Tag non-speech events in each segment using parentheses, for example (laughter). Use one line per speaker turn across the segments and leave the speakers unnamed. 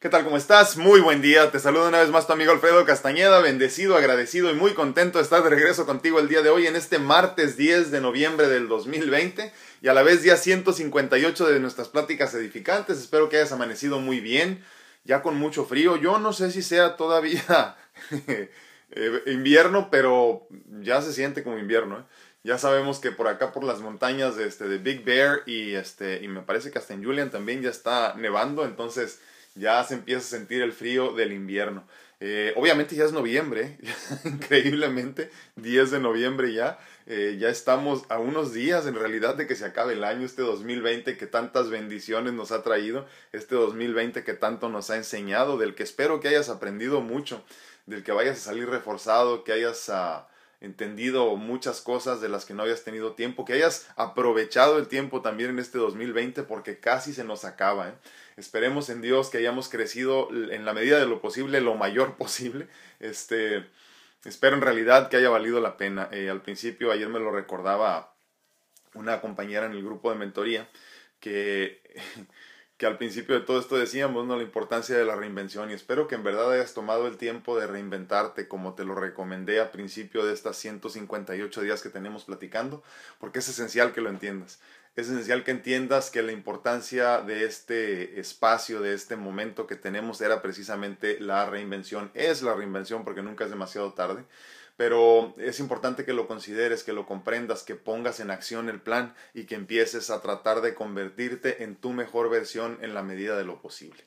¿Qué tal? ¿Cómo estás? Muy buen día. Te saludo una vez más tu amigo Alfredo Castañeda, bendecido, agradecido y muy contento de estar de regreso contigo el día de hoy en este martes 10 de noviembre del 2020 y a la vez día 158 de nuestras pláticas edificantes. Espero que hayas amanecido muy bien, ya con mucho frío. Yo no sé si sea todavía (laughs) eh, invierno, pero ya se siente como invierno. ¿eh? Ya sabemos que por acá por las montañas de, este, de Big Bear y, este, y me parece que hasta en Julian también ya está nevando, entonces ya se empieza a sentir el frío del invierno. Eh, obviamente ya es noviembre, (laughs) increíblemente, 10 de noviembre ya. Eh, ya estamos a unos días en realidad de que se acabe el año, este 2020 que tantas bendiciones nos ha traído, este 2020 que tanto nos ha enseñado, del que espero que hayas aprendido mucho, del que vayas a salir reforzado, que hayas ah, entendido muchas cosas de las que no habías tenido tiempo, que hayas aprovechado el tiempo también en este 2020 porque casi se nos acaba. ¿eh? Esperemos en Dios que hayamos crecido en la medida de lo posible, lo mayor (laughs) posible. Este, espero en realidad que haya valido la pena. Eh, al principio, ayer me lo recordaba una compañera en el grupo de mentoría, que, (laughs) que al principio de todo esto decíamos, ¿no? La importancia de la reinvención y espero que en verdad hayas tomado el tiempo de reinventarte como te lo recomendé al principio de estas 158 días que tenemos platicando, porque es esencial que lo entiendas es esencial que entiendas que la importancia de este espacio, de este momento que tenemos era precisamente la reinvención. Es la reinvención porque nunca es demasiado tarde, pero es importante que lo consideres, que lo comprendas, que pongas en acción el plan y que empieces a tratar de convertirte en tu mejor versión en la medida de lo posible.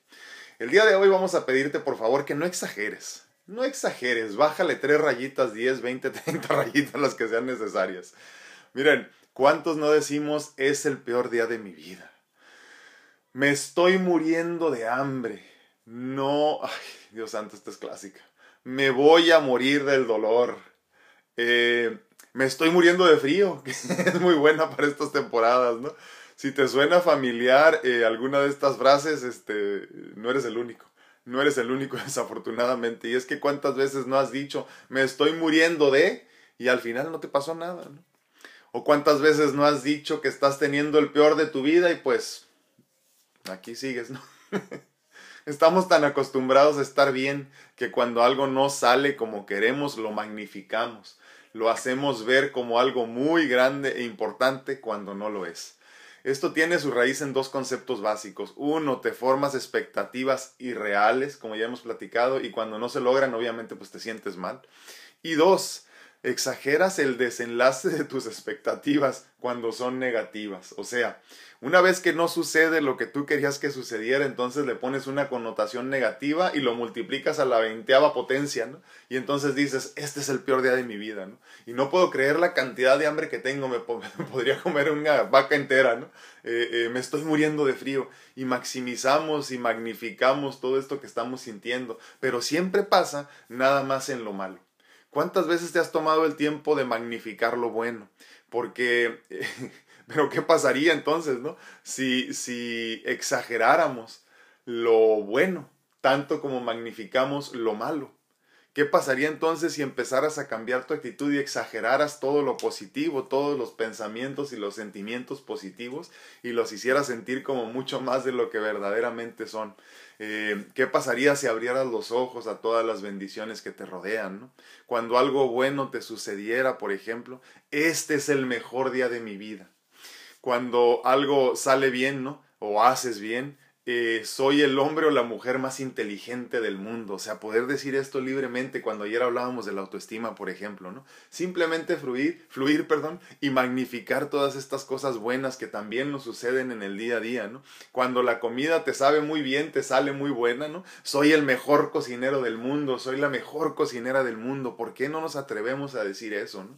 El día de hoy vamos a pedirte por favor que no exageres. No exageres, bájale tres rayitas, 10, 20, 30 rayitas las que sean necesarias. Miren, ¿Cuántos no decimos es el peor día de mi vida? Me estoy muriendo de hambre. No, ay, Dios santo, esta es clásica. Me voy a morir del dolor. Eh, me estoy muriendo de frío, (laughs) que es muy buena para estas temporadas, ¿no? Si te suena familiar eh, alguna de estas frases, este, no eres el único. No eres el único, (laughs) desafortunadamente. Y es que cuántas veces no has dicho, me estoy muriendo de, y al final no te pasó nada, ¿no? ¿O cuántas veces no has dicho que estás teniendo el peor de tu vida y pues aquí sigues, ¿no? (laughs) Estamos tan acostumbrados a estar bien que cuando algo no sale como queremos lo magnificamos, lo hacemos ver como algo muy grande e importante cuando no lo es. Esto tiene su raíz en dos conceptos básicos. Uno, te formas expectativas irreales, como ya hemos platicado, y cuando no se logran, obviamente, pues te sientes mal. Y dos, exageras el desenlace de tus expectativas cuando son negativas. O sea, una vez que no sucede lo que tú querías que sucediera, entonces le pones una connotación negativa y lo multiplicas a la veinteava potencia, ¿no? Y entonces dices, este es el peor día de mi vida, ¿no? Y no puedo creer la cantidad de hambre que tengo, me, (laughs) podría comer una vaca entera, ¿no? Eh, eh, me estoy muriendo de frío. Y maximizamos y magnificamos todo esto que estamos sintiendo, pero siempre pasa nada más en lo malo. ¿Cuántas veces te has tomado el tiempo de magnificar lo bueno? Porque, (laughs) pero ¿qué pasaría entonces, no? Si, si exageráramos lo bueno, tanto como magnificamos lo malo. ¿Qué pasaría entonces si empezaras a cambiar tu actitud y exageraras todo lo positivo, todos los pensamientos y los sentimientos positivos y los hicieras sentir como mucho más de lo que verdaderamente son? Eh, ¿Qué pasaría si abrieras los ojos a todas las bendiciones que te rodean? Cuando algo bueno te sucediera, por ejemplo, este es el mejor día de mi vida. Cuando algo sale bien, ¿no? O haces bien, eh, soy el hombre o la mujer más inteligente del mundo. O sea, poder decir esto libremente cuando ayer hablábamos de la autoestima, por ejemplo, ¿no? Simplemente fluir, fluir, perdón, y magnificar todas estas cosas buenas que también nos suceden en el día a día, ¿no? Cuando la comida te sabe muy bien, te sale muy buena, ¿no? Soy el mejor cocinero del mundo, soy la mejor cocinera del mundo. ¿Por qué no nos atrevemos a decir eso, ¿no?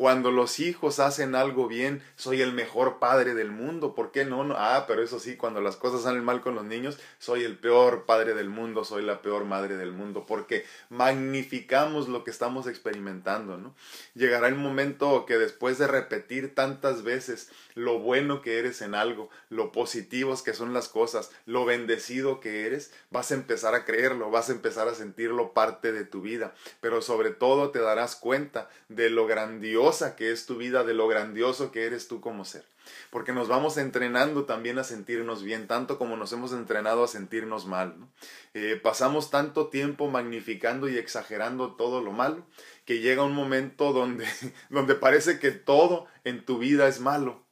Cuando los hijos hacen algo bien, soy el mejor padre del mundo. ¿Por qué no? Ah, pero eso sí, cuando las cosas salen mal con los niños, soy el peor padre del mundo, soy la peor madre del mundo, porque magnificamos lo que estamos experimentando, ¿no? Llegará el momento que después de repetir tantas veces lo bueno que eres en algo, lo positivos que son las cosas, lo bendecido que eres, vas a empezar a creerlo, vas a empezar a sentirlo parte de tu vida, pero sobre todo te darás cuenta de lo grandioso valiosa que es tu vida, de lo grandioso que eres tú como ser. Porque nos vamos entrenando también a sentirnos bien, tanto como nos hemos entrenado a sentirnos mal. Eh, pasamos tanto tiempo magnificando y exagerando todo lo malo, que llega un momento donde, (laughs) donde parece que todo en tu vida es malo.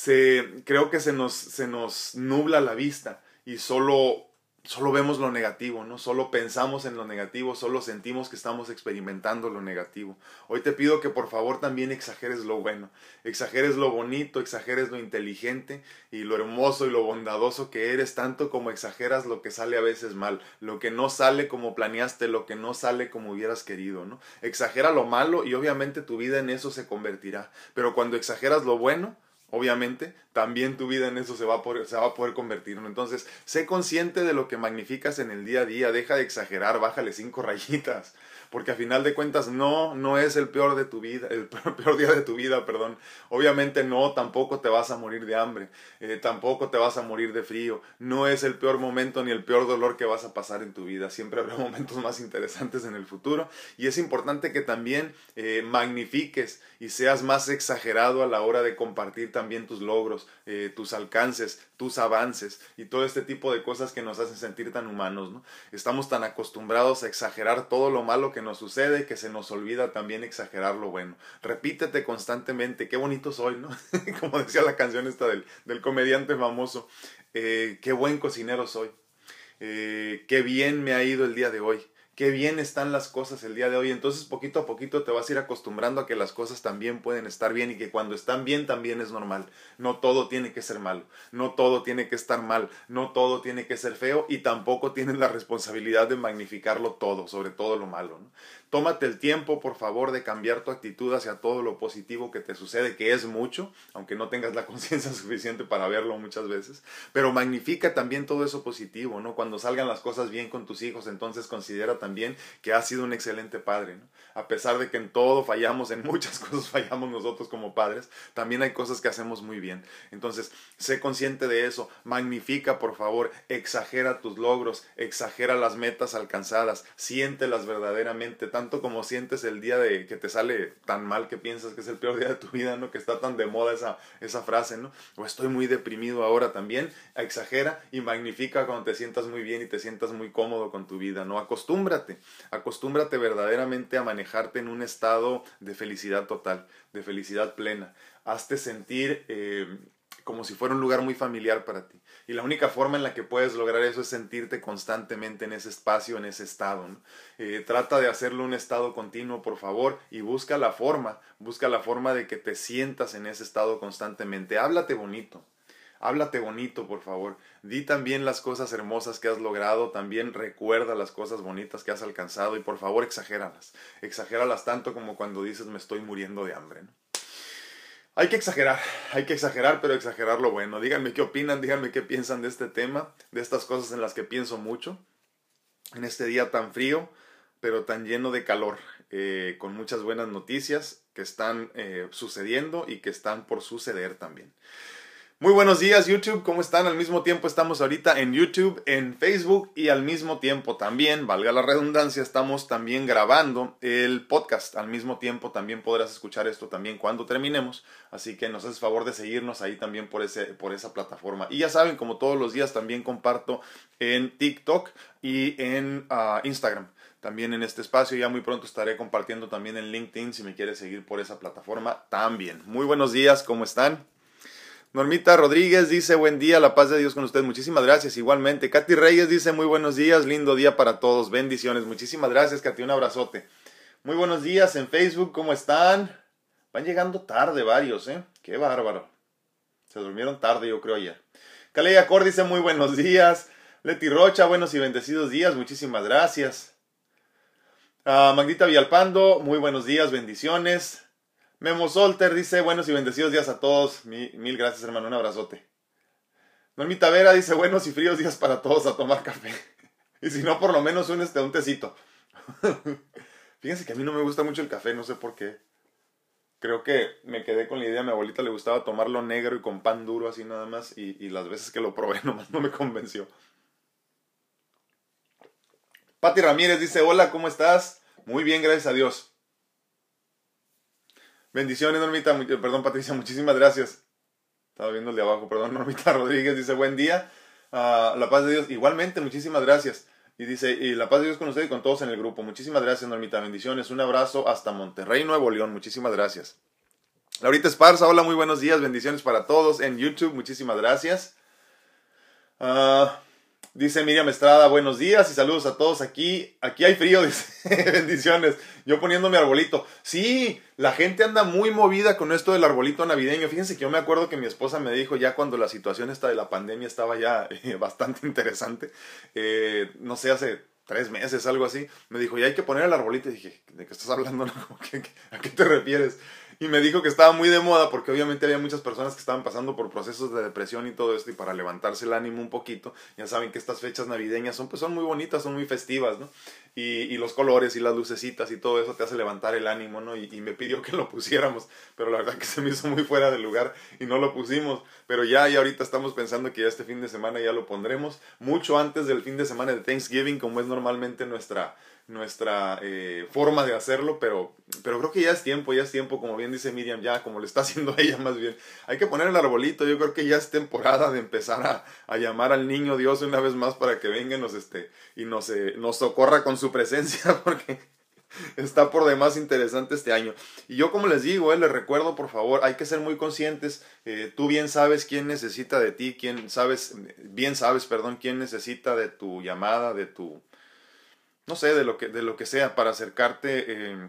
Se, creo que se nos, se nos nubla la vista y solo solo vemos lo negativo, ¿no? Solo pensamos en lo negativo, solo sentimos que estamos experimentando lo negativo. Hoy te pido que por favor también exageres lo bueno, exageres lo bonito, exageres lo inteligente y lo hermoso y lo bondadoso que eres, tanto como exageras lo que sale a veces mal, lo que no sale como planeaste, lo que no sale como hubieras querido, ¿no? Exagera lo malo y obviamente tu vida en eso se convertirá, pero cuando exageras lo bueno, obviamente, también tu vida en eso se va a poder, convertir. Entonces, sé consciente de lo que magnificas en el día a día, deja de exagerar, bájale cinco (laughs) rayitas porque a final de cuentas no, no es el peor de tu vida, el (laughs) peor día de tu vida, perdón. Obviamente no, tampoco te vas a morir de hambre, eh, tampoco te vas a morir de frío, no es el peor momento ni el peor dolor que vas a pasar en tu vida, siempre habrá (laughs) momentos más interesantes en el futuro y es importante que también eh, magnifiques y seas más exagerado a la hora de compartir también tus logros, eh, tus alcances, tus avances y todo este tipo de cosas que nos hacen sentir tan humanos, ¿no? Estamos tan acostumbrados a exagerar todo lo malo que nos sucede que se nos olvida también exagerar lo bueno. Repítete constantemente, qué bonito soy, ¿no? (laughs) Como decía la canción esta del, del comediante famoso, eh, qué buen cocinero soy, eh, qué bien me ha ido el día de hoy qué bien están las cosas el día de hoy. Entonces poquito a poquito te vas a ir acostumbrando a que las cosas también pueden estar bien y que cuando están bien también es normal. No todo tiene que ser malo, no todo tiene que estar mal, no todo tiene que ser feo y tampoco tienes la responsabilidad de magnificarlo todo, sobre todo lo malo. Tómate el tiempo, por favor, de cambiar tu actitud hacia todo lo positivo que te sucede, que es mucho, aunque no tengas la (laughs) conciencia suficiente para verlo muchas veces, pero magnifica también todo eso positivo, ¿no? Cuando salgan las cosas bien con tus hijos, entonces considera también que has sido un excelente padre, ¿no? A pesar de que en todo fallamos, en muchas (laughs) cosas fallamos nosotros como padres, también hay cosas que hacemos muy bien. Entonces, sé consciente de eso, magnifica, por favor, exagera tus logros, exagera las metas alcanzadas, siéntelas verdaderamente, tanto como sientes el día de que te sale tan mal que piensas que es el peor día de tu vida, ¿no? Que está tan de moda esa, esa frase, ¿no? O estoy muy deprimido ahora también, exagera y magnifica cuando te sientas muy bien y te sientas muy cómodo con tu vida, ¿no? Acostúmbrate, acostúmbrate verdaderamente a manejarte en un estado de felicidad total, de felicidad plena. Hazte sentir eh, como si fuera un lugar muy familiar para ti. Y la única forma en la que puedes lograr eso es sentirte constantemente en ese espacio, en ese estado. Eh, trata de hacerlo un estado continuo, por favor, y busca la forma, busca la forma de que te sientas en ese estado constantemente. Háblate bonito. Háblate bonito, por favor. Di también las cosas hermosas que has logrado, también recuerda las cosas bonitas que has alcanzado y por favor exagéralas. Exagéralas tanto como cuando dices me estoy muriendo de hambre. Hay que exagerar, hay que exagerar, pero exagerar lo bueno. Díganme qué opinan, díganme qué piensan de este tema, de estas cosas en las que pienso mucho, en este día tan frío, pero tan lleno de calor, eh, con muchas buenas noticias que están eh, sucediendo y que están por suceder también. Muy buenos días YouTube, ¿cómo están? Al mismo tiempo estamos ahorita en YouTube, en Facebook y al mismo tiempo también, valga la redundancia, estamos también grabando el podcast. Al mismo tiempo también podrás escuchar esto también cuando terminemos, así que nos haces favor de seguirnos ahí también por, ese, por esa plataforma. Y ya saben, como todos los días también comparto en TikTok y en ah, Instagram también en este espacio. Ya muy pronto estaré compartiendo también en LinkedIn si me quieres seguir por esa plataforma también. Muy buenos días, ¿cómo están? Normita Rodríguez dice buen día, la paz de Dios con ustedes. Muchísimas gracias. Igualmente. Katy Reyes dice muy buenos días, lindo día para todos. Bendiciones. Muchísimas gracias, Katy. Un abrazote. Muy buenos días en Facebook. ¿Cómo están? Van llegando tarde varios, ¿eh? Qué bárbaro. Se durmieron tarde, yo creo, ayer. Caleya Cor dice muy buenos días. Leti Rocha, buenos y bendecidos días. Muchísimas gracias. Uh, Magdita Villalpando, muy buenos días, bendiciones. Memo Solter dice, buenos y bendecidos días a todos. Mil, gracias, hermano. Un abrazote. Normita Vera dice, buenos y fríos días para todos a tomar café. (laughs) y si no, por lo menos un, este, un tecito. (laughs) Fíjense que a mí no me gusta mucho el café, no sé por qué. Creo que me quedé con la idea, a mi abuelita le gustaba tomarlo negro y con pan duro así nada más. Y, y las veces que lo probé (laughs) nomás no me convenció. Pati Ramírez dice, hola, ¿cómo estás? Muy bien, gracias a Dios. Bendiciones, Normita. Perdón, Patricia, (laughs) muchísimas gracias. Estaba viendo el de abajo, perdón. (laughs) Normita Rodríguez dice, buen día. Ah, la paz de Dios. Igualmente, muchísimas gracias. Y dice, y la paz de Dios con usted y con todos en el grupo. Muchísimas gracias, Normita. Bendiciones. Un abrazo hasta Monterrey, Nuevo León. Muchísimas gracias. Laurita Esparza, hola, muy buenos días. Bendiciones para todos en YouTube. Muchísimas gracias. Ah, dice Miriam Estrada, buenos días y saludos a todos aquí. Aquí hay frío, (laughs) dice. Bendiciones. Yo poniendo mi arbolito. Sí, la gente anda muy movida con esto del arbolito navideño. Fíjense que yo me acuerdo que mi esposa me dijo ya cuando la situación esta de la pandemia estaba ya eh, (laughs) bastante interesante. Eh, no sé, hace tres meses, algo así. Me dijo, ya hay que poner el arbolito. Y dije, ¿de qué estás hablando? (laughs) ¿A qué te refieres? Y me dijo que estaba muy de moda porque obviamente había muchas personas que estaban pasando por procesos de depresión y todo esto y para levantarse el ánimo un poquito, ya saben que estas fechas navideñas son pues son muy bonitas, son muy festivas, ¿no? Y, y los colores y las lucecitas y todo eso te hace levantar el ánimo, ¿no? Y, me pidió que lo pusiéramos, pero la verdad que se me hizo muy fuera de lugar y no lo pusimos, pero ya, ya ahorita estamos pensando que ya este fin de semana ya lo pondremos, mucho antes del fin de semana de Thanksgiving, como es normalmente nuestra nuestra eh, forma de hacerlo, pero, pero creo que ya es tiempo, ya es tiempo, como bien dice Miriam, ya como le está (laughs) haciendo ella más bien. Hay que poner el arbolito, yo creo que ya es temporada de empezar a, a llamar al niño Dios una vez más para que venga y nos, este, y nos, eh, nos socorra con su presencia, (laughs) porque está por demás interesante este año. Y yo como les digo, eh, les recuerdo por favor, hay que ser muy conscientes, eh, tú bien sabes quién necesita de ti, quién sabes, bien sabes, perdón, quién necesita de tu llamada, de tu no sé, de lo que, de lo que sea, para acercarte. Eh,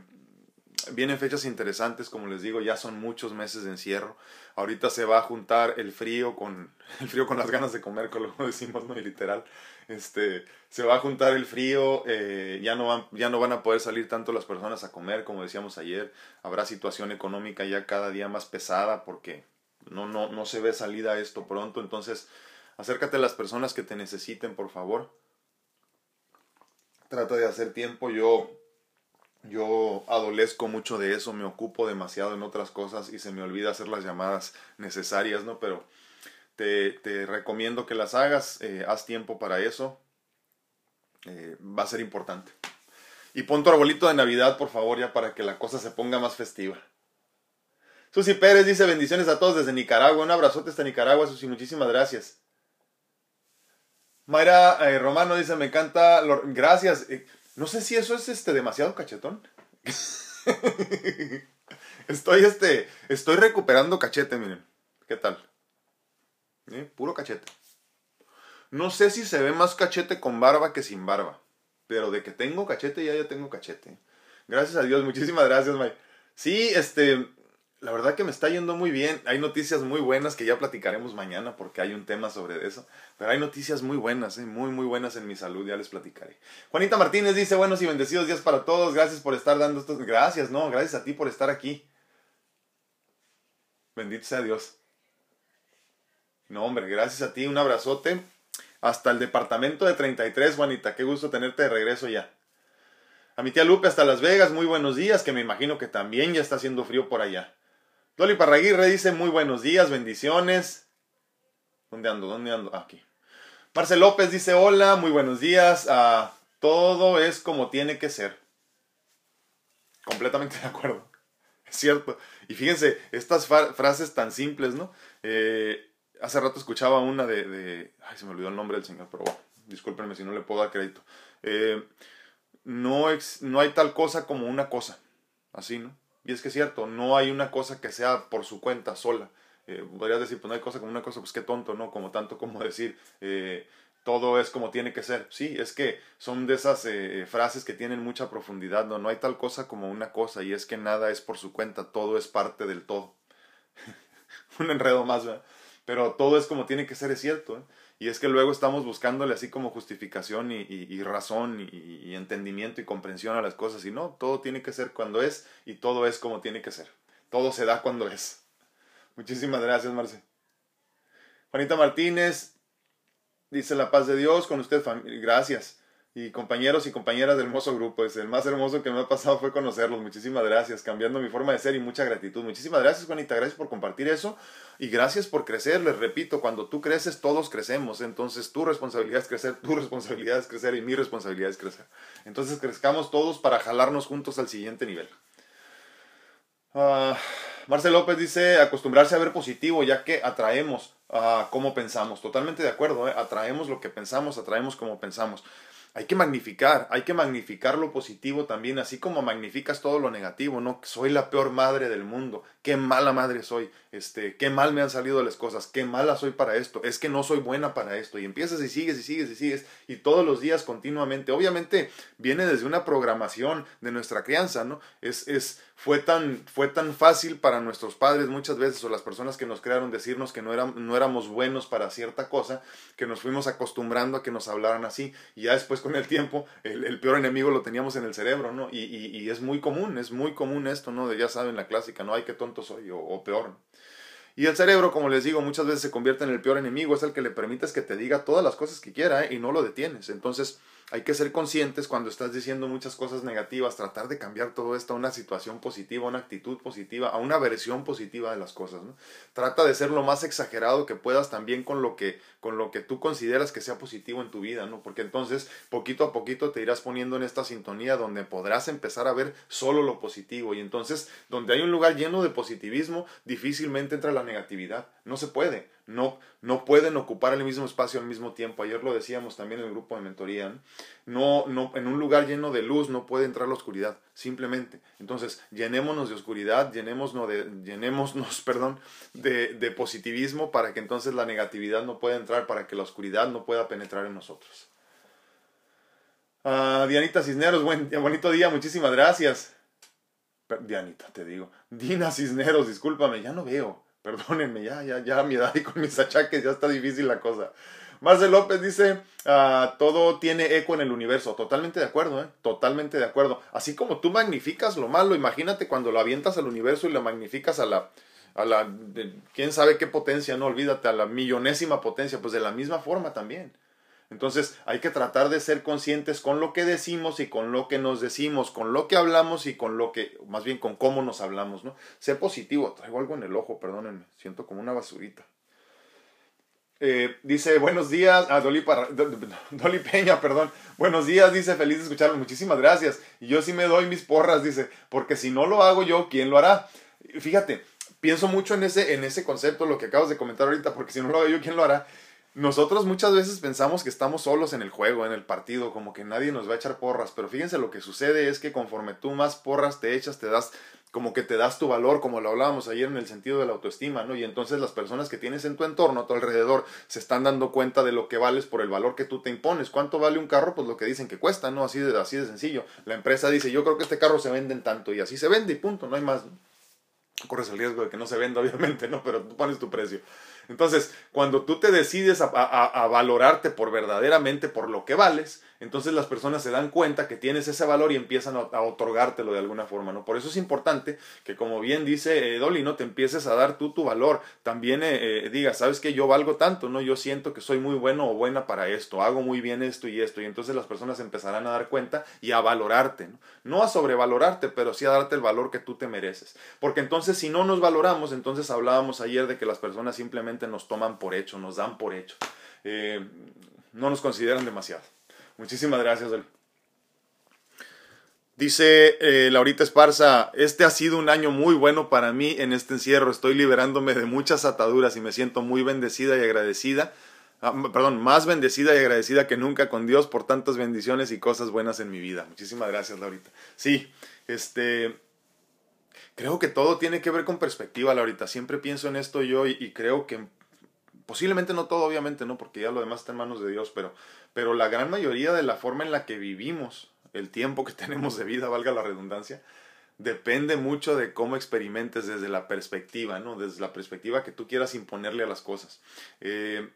vienen fechas interesantes, como les digo, ya son muchos meses de encierro. Ahorita se va a juntar el frío con (laughs) el frío con las ganas de comer, como lo (laughs) decimos, no literal. Este, se va a juntar el frío, eh, ya, no van, ya no van a poder salir tanto las personas a comer, como decíamos ayer. Habrá situación económica ya cada día más pesada porque no, no, no se ve salida a esto pronto. Entonces, acércate a las personas que te necesiten, por favor trata de hacer tiempo. Yo, yo adolezco mucho de eso, me ocupo demasiado en otras cosas y se me olvida hacer las llamadas necesarias, ¿no? Pero te, te recomiendo que las hagas, eh, haz tiempo para eso, eh, va a ser importante. Y pon tu arbolito de Navidad, por favor, ya para que la cosa se ponga más festiva. Susi Pérez dice bendiciones a todos desde Nicaragua. Un abrazote hasta Nicaragua, Susi. Muchísimas gracias. Mayra eh, Romano dice, me encanta, gracias. Eh, no sé si eso es este demasiado cachetón. (laughs) estoy este, estoy recuperando cachete, miren. ¿Qué tal? ¿Eh? Puro cachete. No sé si se ve más cachete con barba que sin barba. Pero de que tengo cachete, ya ya tengo cachete. Gracias a Dios, muchísimas gracias, May. Sí, este, la verdad que me está yendo muy bien. Hay noticias muy buenas que ya platicaremos mañana porque hay un tema sobre eso. Pero hay noticias muy buenas, ¿eh? muy, muy buenas en mi salud, ya les platicaré. Juanita Martínez dice, buenos y bendecidos días para todos. Gracias por estar dando estos... Gracias, no, gracias a ti por estar aquí. Bendito sea Dios. No, hombre, gracias a ti. Un abrazote. Hasta el departamento de 33, Juanita. Qué gusto tenerte de regreso ya. A mi tía Lupe hasta Las Vegas, muy buenos días, que me imagino que también ya está haciendo frío por allá. Dolly Parraguirre dice muy buenos días, bendiciones. ¿Dónde ando? ¿Dónde ando? Aquí. Marcel López dice hola, muy buenos días. Ah, todo es como tiene que ser. Completamente de acuerdo. Es cierto. Y fíjense, estas frases tan simples, ¿no? Eh, hace rato escuchaba una de, Ay, se me olvidó el nombre del señor, pero bueno, discúlpenme si no le puedo dar crédito. Eh, no, no hay tal cosa como una cosa. Así, ¿no? Y es que es cierto, no hay una cosa que sea por su cuenta sola. Eh, podrías decir, pues no hay cosa como una cosa, pues qué tonto, ¿no? Como tanto como (laughs) decir, eh, todo es como tiene que ser. Sí, es que son de esas eh, frases que tienen mucha profundidad, ¿no? No hay tal cosa como una cosa y es que nada es por su cuenta, todo es parte del todo. (laughs) Un enredo más, ¿verdad? Pero todo es como tiene que ser, es cierto. Y es que luego estamos buscándole así como justificación y, razón y, entendimiento y comprensión a las cosas. Y no, todo tiene que ser cuando es y todo es como tiene que ser. Todo se da cuando es. Muchísimas gracias, Marce. Juanita Martínez dice la paz de Dios con usted, gracias y compañeros y compañeras del hermoso grupo. Es el más hermoso que me ha pasado fue conocerlos. Muchísimas gracias, cambiando mi forma de ser y mucha gratitud. Muchísimas gracias, Juanita. Gracias por compartir eso y gracias por crecer. Les repito, cuando tú creces, todos crecemos. Entonces, tu responsabilidad es crecer, tu responsabilidad es crecer y mi responsabilidad es crecer. Entonces, crezcamos todos para jalarnos juntos al siguiente nivel. Uh, Marcel López dice acostumbrarse a ver positivo ya que atraemos a cómo pensamos. Totalmente de acuerdo, ¿eh? atraemos lo que pensamos, atraemos como pensamos hay que magnificar, hay que magnificar lo positivo también, así como magnificas todo lo negativo, ¿no? Soy la peor madre del mundo, qué mala madre soy, este, qué mal me han salido las cosas, qué mala soy para esto, es que no soy buena para esto, y empiezas y sigues y sigues y sigues, y todos los días continuamente, obviamente viene desde una programación de nuestra crianza, ¿no? Es, es, fue tan, fue tan fácil para nuestros padres muchas veces, o las personas que nos crearon, decirnos que no, no éramos buenos para cierta cosa, que nos fuimos acostumbrando a que nos hablaran así, y ya después con el tiempo, el, peor enemigo lo teníamos en el cerebro, ¿no? Y, y, es muy común, es muy común esto, ¿no? De ya saben la clásica, ¿no? Ay, qué tonto soy, o, peor. Y el cerebro, como les digo, muchas veces se convierte en el peor enemigo, es el que le permites que te diga todas las cosas que quiera ¿eh? y no lo detienes. Entonces, hay que ser conscientes cuando estás diciendo muchas cosas negativas, tratar de cambiar todo esto a una situación positiva, una actitud positiva, a una versión positiva de las cosas. ¿no? Trata de ser lo más exagerado que puedas también con lo que, con lo que tú consideras que sea positivo en tu vida, ¿no? porque entonces poquito a poquito te irás poniendo en esta sintonía donde podrás empezar a ver solo lo positivo y entonces donde hay un lugar lleno de positivismo, difícilmente entra la negatividad. No se puede no, no pueden ocupar el mismo espacio al mismo tiempo. Ayer lo decíamos también en el grupo de mentoría. ¿no? No, en un lugar lleno de luz no puede entrar la oscuridad, simplemente. Entonces, llenémonos de oscuridad, llenémonos de, llenémonos, (laughs) perdón, de, de positivismo para que entonces la negatividad no pueda entrar, para que la oscuridad no pueda penetrar en nosotros. Uh, Dianita Cisneros, buen, bonito día, muchísimas gracias. Dianita, te digo. Dina Cisneros, discúlpame, ya no veo. Perdónenme, ya, ya, ya, mi edad y con mis achaques ya está difícil la cosa. Marcel López dice, ah, todo tiene eco en el universo. Totalmente de acuerdo, ¿eh? Totalmente de acuerdo. Así como tú magnificas lo malo, imagínate cuando lo avientas al universo y lo magnificas a la, a la, quién sabe qué potencia, no olvídate, a la millonésima potencia, pues de la misma forma también. Entonces hay que tratar de ser conscientes con lo que decimos y con lo que nos decimos, con lo que hablamos y con lo que, más bien con cómo nos hablamos, ¿no? Sé positivo, traigo algo en el ojo, perdónenme, siento como una basurita. Eh, dice, buenos días, a ah, Dolly, Dolly, Peña, perdón. Buenos días, dice, feliz de escucharlo, muchísimas gracias. Y yo sí me doy mis porras, dice, porque si no lo hago yo, ¿quién lo hará? Fíjate, pienso mucho en ese, en ese concepto, lo que acabas de comentar ahorita, porque si no lo hago yo, ¿quién lo hará? Nosotros muchas veces pensamos que estamos solos en el juego, en el partido, como que nadie nos va a echar porras, pero fíjense lo que sucede es que conforme tú más porras te echas, te das como que te das tu valor, como lo hablábamos ayer en el sentido de la autoestima, ¿no? Y entonces las personas que tienes en tu entorno, a tu alrededor, se están dando cuenta de lo que vales por el valor que tú te impones. ¿Cuánto vale un carro? Pues lo que dicen que cuesta, ¿no? Así de, así de sencillo. La empresa dice, yo creo que este carro se vende en tanto y así se vende y punto, no hay más. Corres el riesgo de que no se venda, (laughs) obviamente, ¿no? Pero tú pones tu precio. Entonces, cuando tú te decides a, valorarte por verdaderamente por lo que vales, entonces las personas se dan cuenta que tienes ese valor y empiezan a, otorgártelo de alguna forma, ¿no? Por eso es importante que, como bien dice eh, Dolly, ¿no? Te empieces a dar tú tu valor. También eh, eh, digas, ¿sabes que Yo valgo tanto, ¿no? Yo siento que soy muy bueno o buena para esto, hago muy bien esto y esto, y entonces las personas empezarán a dar cuenta y a valorarte, ¿no? No a sobrevalorarte, pero sí a darte el valor que tú te mereces. Porque entonces, si no nos valoramos, entonces hablábamos ayer de que las personas simplemente nos toman por hecho, nos dan por hecho. no nos consideran demasiado. Muchísimas gracias, Dice eh, Laurita Esparza, este ha sido un año muy bueno para mí en este encierro. Estoy liberándome de muchas ataduras y me siento muy bendecida y agradecida. Ah, perdón, más bendecida y agradecida que nunca con Dios por tantas bendiciones y cosas buenas en mi vida. Muchísimas gracias, Laurita. Sí, este, creo que todo tiene que ver con perspectiva, Laurita. Siempre pienso en esto yo y creo que Posiblemente no todo, obviamente, ¿no? Porque ya lo demás está en manos de Dios, pero, pero la gran mayoría de la forma en la que vivimos, el tiempo que (laughs) tenemos de vida, valga la redundancia, depende mucho de cómo experimentes desde la perspectiva, ¿no? Desde la perspectiva que tú quieras imponerle a las cosas. Eh,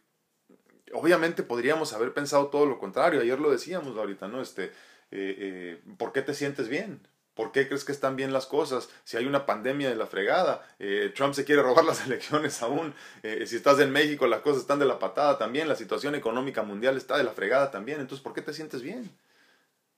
obviamente podríamos haber pensado todo lo contrario, ayer lo decíamos ahorita, ¿no? Este, eh, eh, ¿Por qué te sientes bien? ¿Por qué crees que están bien las cosas? Si hay una pandemia de la fregada, eh, Trump se quiere (laughs) robar las elecciones aún, eh, si estás en México las cosas están de la patada también, la situación económica mundial está de la fregada también, entonces ¿por qué te sientes bien?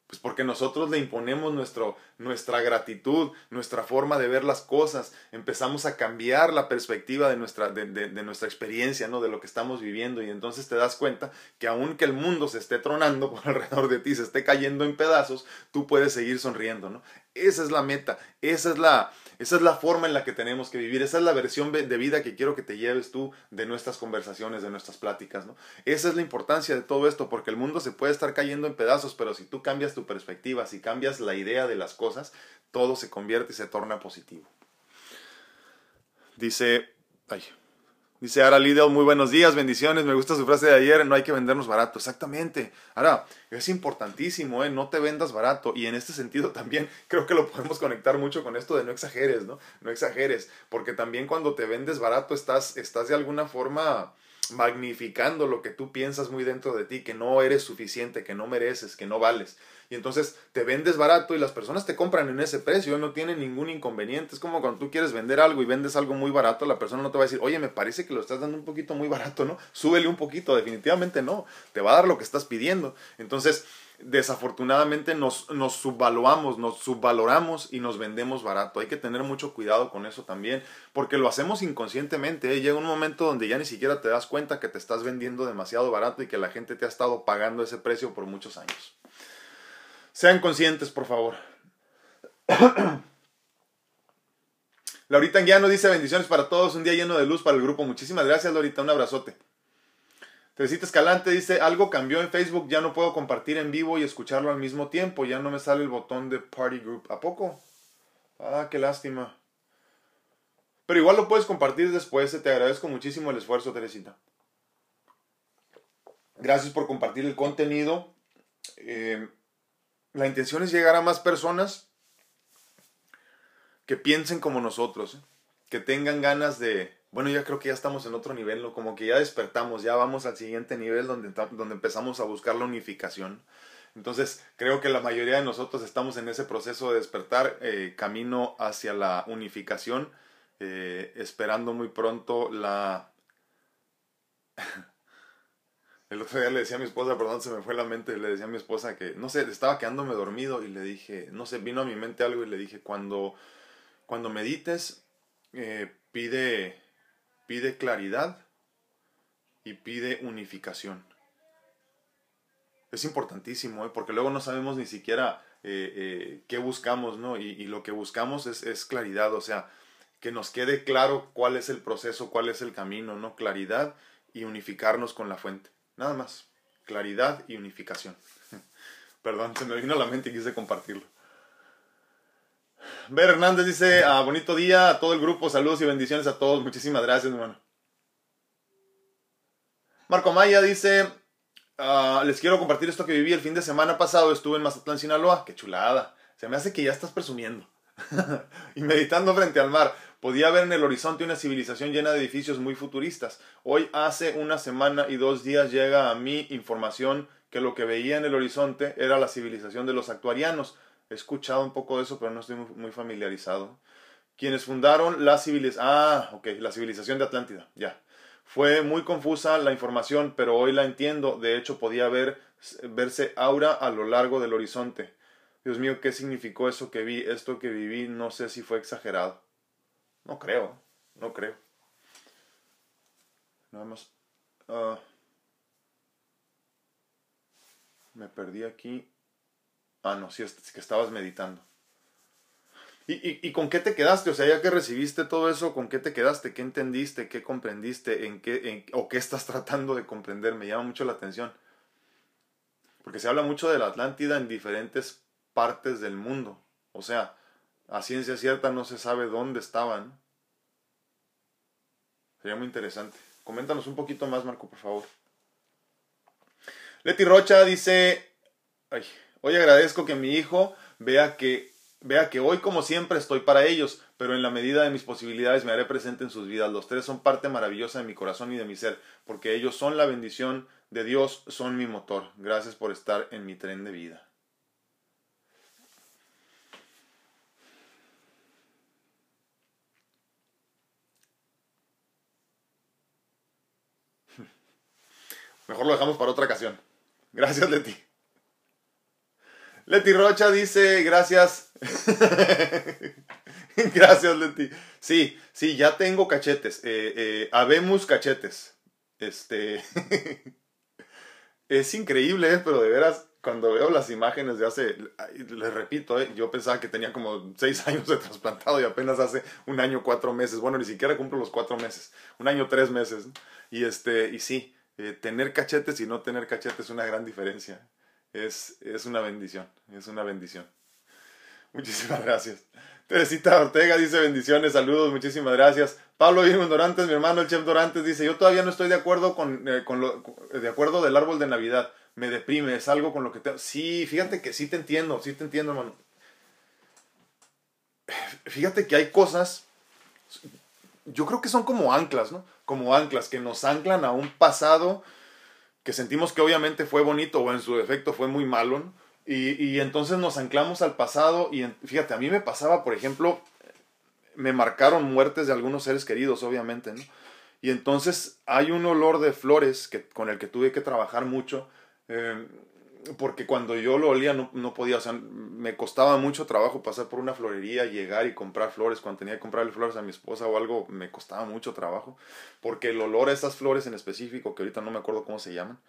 Pues porque nosotros le imponemos nuestro, nuestra gratitud, nuestra forma de ver las cosas, empezamos a cambiar la perspectiva de nuestra, de, de, nuestra experiencia, ¿no? de lo que estamos viviendo y entonces te das cuenta que aunque el mundo se esté tronando (laughs) por alrededor de ti, se esté cayendo en pedazos, tú puedes seguir sonriendo. ¿no? Esa es la meta, esa es la, Esa es la forma en la que tenemos que vivir, esa es la versión de vida que quiero que te lleves tú de nuestras conversaciones, de nuestras pláticas, ¿no? Esa es la importancia de todo esto, porque el mundo se puede estar cayendo en pedazos, pero si tú cambias tu perspectiva, si cambias la idea de las cosas, todo se convierte y se torna positivo. Dice, ay, Dice Ara Lidl, muy buenos días, bendiciones, me gusta su frase de ayer, no hay que vendernos barato. Exactamente. Ahora, es importantísimo, ¿eh? No te vendas barato. Y en este sentido también (laughs) creo que lo podemos conectar mucho con esto de no exageres, ¿no? No exageres, porque también cuando te vendes barato estás, estás de alguna forma magnificando lo que tú piensas muy dentro de ti, que no eres suficiente, que no mereces, que no vales y entonces te vendes barato y las personas te compran en ese precio, no tiene ningún inconveniente. Es como cuando tú quieres vender algo y vendes algo muy barato, la persona no te va a decir, oye, me parece que lo estás dando un poquito muy barato, ¿no? Súbele un poquito, definitivamente no, te va a dar lo que estás pidiendo. Entonces, desafortunadamente nos, nos subvaluamos, nos subvaloramos y nos vendemos barato. Hay que tener mucho cuidado con eso también, porque lo hacemos inconscientemente. ¿eh? Llega un momento donde ya ni siquiera te das cuenta que te estás vendiendo demasiado barato y que la gente te ha estado pagando ese precio por muchos años. Sean conscientes, por favor. (coughs) Laurita Anguiano dice bendiciones para todos, un día lleno de luz para el grupo. Muchísimas gracias, Laurita, un abrazote. Teresita Escalante dice, algo cambió en Facebook, ya no puedo compartir en vivo y escucharlo al mismo tiempo, ya no me sale el botón de Party Group. ¿A poco? Ah, qué lástima. Pero igual lo puedes compartir después, te agradezco muchísimo el esfuerzo, Teresita. Gracias por compartir el contenido. Eh, la intención es llegar a más personas que piensen como nosotros, ¿eh? que tengan ganas de, bueno, ya creo que ya estamos en otro nivel, ¿no? como que ya despertamos, ya vamos al siguiente nivel donde, donde empezamos a buscar la unificación. Entonces, creo que la mayoría de nosotros estamos en ese proceso de despertar, eh, camino hacia la unificación, eh, esperando muy pronto la... (laughs) El otro día le decía a mi esposa, perdón, se me fue la mente, le decía a mi esposa que, no sé, estaba quedándome dormido y le dije, no sé, vino a mi mente algo y le dije, cuando, cuando medites, eh, pide, pide claridad y pide unificación. Es importantísimo, ¿eh? porque luego no sabemos ni siquiera eh, qué buscamos, ¿no? Y, y lo que buscamos es, es, claridad, o sea, que nos quede claro cuál es el proceso, cuál es el camino, ¿no? Claridad y unificarnos con la fuente. Nada más. Claridad y unificación. (laughs) Perdón, se me vino a la mente y quise compartirlo. Ver Hernández dice, ah, bonito día a todo el grupo, saludos y bendiciones a todos. Muchísimas gracias, hermano. Marco Maya dice, ah, les quiero compartir esto que viví el fin de semana pasado. Estuve en Mazatlán, Sinaloa. Qué chulada. Se me hace que ya estás presumiendo. (laughs) y meditando frente al mar. Podía ver en el horizonte una civilización llena de edificios muy futuristas. Hoy hace una semana y dos días llega a mí información que lo que veía en el horizonte era la civilización de los actuarianos. He escuchado un poco de eso, pero no estoy muy familiarizado. Quienes fundaron la civilización... Ah, ok, la civilización de Atlántida, ya. Fue muy confusa la información, pero hoy la entiendo. De hecho, podía ver, verse aura a lo largo del horizonte. Dios mío, ¿qué significó eso que vi? Esto que viví, no sé si fue exagerado. No creo, no creo. Nada más. Ah, me perdí aquí. Ah, no, sí, es que estabas meditando. ¿Y, ¿Y, con qué te quedaste? O sea, ya que recibiste todo eso, ¿con qué te quedaste? ¿Qué entendiste? ¿Qué comprendiste? ¿En qué, ¿O qué estás (laughs) tratando de comprender? Me llama mucho la atención. Porque se habla mucho de la Atlántida en diferentes partes del mundo. O sea, a ciencia cierta no se sabe dónde estaban. Sería muy interesante. Coméntanos un poquito más, Marco, por favor. Leti Rocha dice, hoy agradezco que mi hijo vea que, vea que hoy como siempre estoy para ellos, pero en la medida de mis posibilidades me haré presente en sus vidas. Los tres son parte maravillosa de mi corazón y de mi ser, porque ellos son la bendición de Dios, son mi motor. Gracias por estar en mi tren de vida. Mejor lo dejamos para otra ocasión. Gracias, Leti. Leti Rocha dice, gracias. (laughs) gracias, Leti. Sí, sí, ya tengo cachetes. Eh, eh, habemos cachetes. Este. (laughs) es increíble, eh, pero de veras, cuando veo las imágenes de hace, les repito, yo pensaba que tenía como seis (laughs) años de trasplantado y apenas hace un año, cuatro meses. Bueno, ni siquiera cumplo los cuatro meses. Un año, tres meses. Y, este, y sí, eh, tener cachetes y no tener cachetes es una gran diferencia. Es, es una bendición, es una bendición. Muchísimas gracias. Teresita Ortega dice bendiciones, saludos, muchísimas gracias. Pablo Virgen Dorantes, mi hermano el chef Dorantes, dice, yo todavía no estoy de acuerdo con, eh, con lo, de acuerdo del árbol de Navidad me deprime, es algo con lo que te... Sí, fíjate que sí te entiendo, sí te entiendo, hermano. Fíjate que hay cosas, yo creo que son como anclas, ¿no? Como anclas que nos anclan a un pasado que sentimos que obviamente fue bonito o en su defecto fue muy malo, ¿no? y, y, entonces nos anclamos al pasado y fíjate, a mí me pasaba, por ejemplo, me marcaron muertes de algunos seres queridos, obviamente, ¿no? Y entonces hay un olor de flores que, con el que tuve que trabajar mucho Em, porque cuando yo lo olía no, no, podía, o sea, me costaba mucho trabajo pasar por una florería, llegar y comprar flores. Cuando tenía que comprarle flores a mi esposa o algo, me costaba mucho trabajo. Porque el olor a esas flores en específico, que ahorita no me acuerdo cómo se llaman,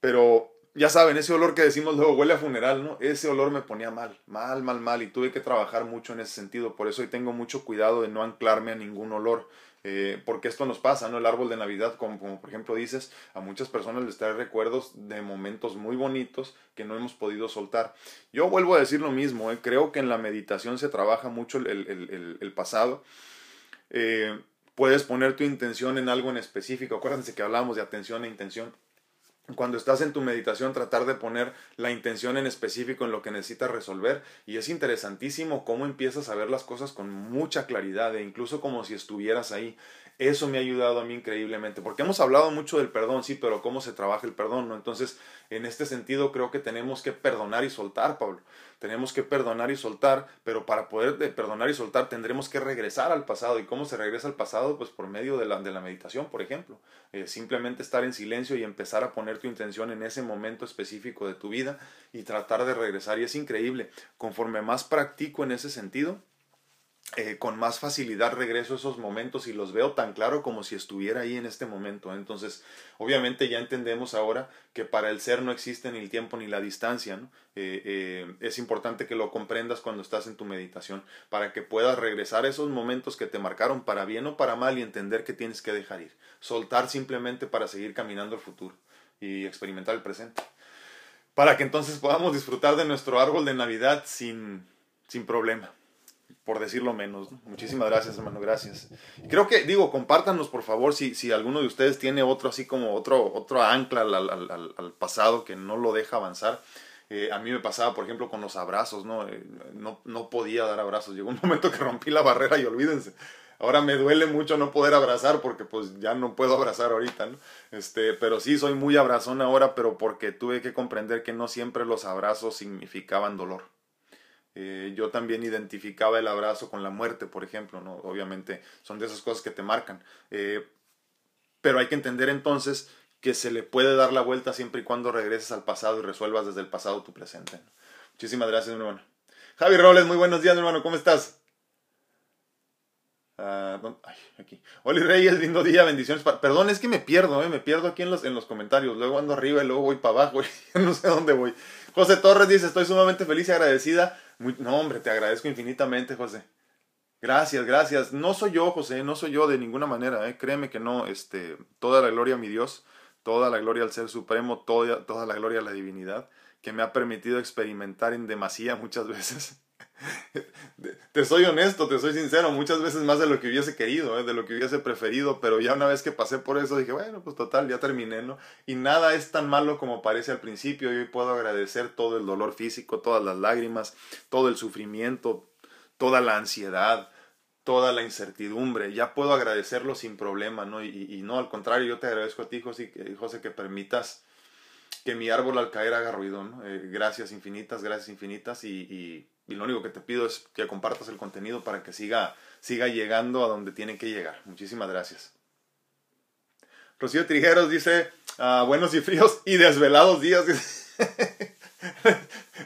pero ya saben, ese olor que decimos luego huele a funeral, ¿no? Ese olor me ponía mal, mal, mal, mal. Y tuve que trabajar mucho en ese sentido. Por eso hoy tengo mucho cuidado de no anclarme a ningún olor. Eh, porque esto nos pasa, ¿no? El árbol de Navidad, como, como, por ejemplo dices, a muchas personas les trae recuerdos de momentos muy bonitos que no hemos podido soltar. Yo vuelvo a decir lo mismo, ¿eh? creo que en la meditación se trabaja mucho el, el, pasado. Eh, puedes poner tu intención en algo en específico. Acuérdense que hablamos de atención e intención cuando estás en tu meditación tratar de poner la intención en específico en lo que necesitas resolver y es interesantísimo cómo empiezas a ver las cosas con mucha claridad e incluso como si estuvieras ahí. Eso me ha ayudado a mí increíblemente, porque hemos hablado mucho del perdón, sí, pero cómo se trabaja el perdón, ¿no? Entonces, en este sentido creo que tenemos que perdonar y soltar, Pablo. Tenemos que perdonar y soltar, pero para poder perdonar y soltar tendremos que regresar al pasado. ¿Y cómo se regresa al pasado? Pues por medio de la, de la meditación, por ejemplo. Eh, simplemente estar en silencio y empezar a poner tu intención en ese momento específico de tu vida y tratar de regresar. Y es increíble, conforme más practico en ese sentido, eh, con más facilidad regreso a esos momentos y los veo tan claro como si estuviera ahí en este momento. Entonces, obviamente ya entendemos ahora que para el ser no existe ni el tiempo ni la distancia. Eh, eh, es importante que lo comprendas cuando estás en tu meditación para que puedas regresar a esos momentos que te marcaron para bien o para mal y entender que tienes que dejar ir. Soltar simplemente para seguir caminando el futuro y experimentar el presente. Para que entonces podamos disfrutar de nuestro árbol de Navidad sin, sin problema por decirlo menos. Muchísimas gracias, hermano, gracias. creo que, digo, compártanos, por favor, si, si alguno de ustedes tiene otro, así como otro, otro ancla al, pasado que no lo deja avanzar. Eh, a mí me pasaba, por ejemplo, con los abrazos, ¿no? Eh, ¿no? No podía dar abrazos. Llegó un (laughs) momento que rompí la barrera y olvídense. Ahora me duele mucho no poder abrazar porque pues ya no puedo abrazar ahorita, ¿no? Este, pero sí soy muy abrazón ahora, pero porque tuve que comprender que no siempre los abrazos significaban dolor. Eh, yo también identificaba el abrazo con la muerte, por ejemplo, ¿no? Obviamente son de esas cosas que te marcan. Eh, pero hay que entender entonces que se le puede dar la vuelta siempre y cuando regreses al pasado y resuelvas desde el pasado tu presente. Muchísimas gracias, mi hermano. Javi Robles, muy buenos días, mi hermano, ¿cómo estás? Uh, ay, aquí. Oli Reyes, lindo día, bendiciones. Perdón, es que me pierdo, ¿eh? me pierdo aquí en los, en los comentarios. Luego ando arriba y luego voy para abajo. Y (laughs) no sé dónde voy. José Torres dice: Estoy sumamente feliz y agradecida no, hombre, te agradezco infinitamente, José. Gracias, gracias. No soy yo, José, no soy yo de ninguna manera, ¿eh? créeme que no. Este, toda la gloria a mi Dios, toda la gloria al Ser Supremo, toda, toda la gloria a la divinidad, que me ha permitido experimentar en demasía muchas (laughs) veces (laughs) te soy honesto, te soy sincero, muchas veces más de lo que hubiese querido, ¿eh? de lo que hubiese preferido, pero ya una vez que pasé por eso dije, bueno, pues total, ya terminé, ¿no? Y nada es tan malo como parece al principio, y hoy puedo agradecer todo el dolor físico, todas las lágrimas, todo el sufrimiento, toda la ansiedad, toda la incertidumbre, ya puedo agradecerlo sin problema, ¿no? Y, no, al contrario, yo te agradezco a ti, José, José que permitas que mi árbol al caer haga ruido, ¿no? Eh, gracias infinitas, gracias infinitas y y lo único que te pido es que compartas el contenido para que siga, siga llegando a donde tiene que llegar. Muchísimas gracias. Rocío Trijeros dice, ah, buenos y fríos y desvelados días.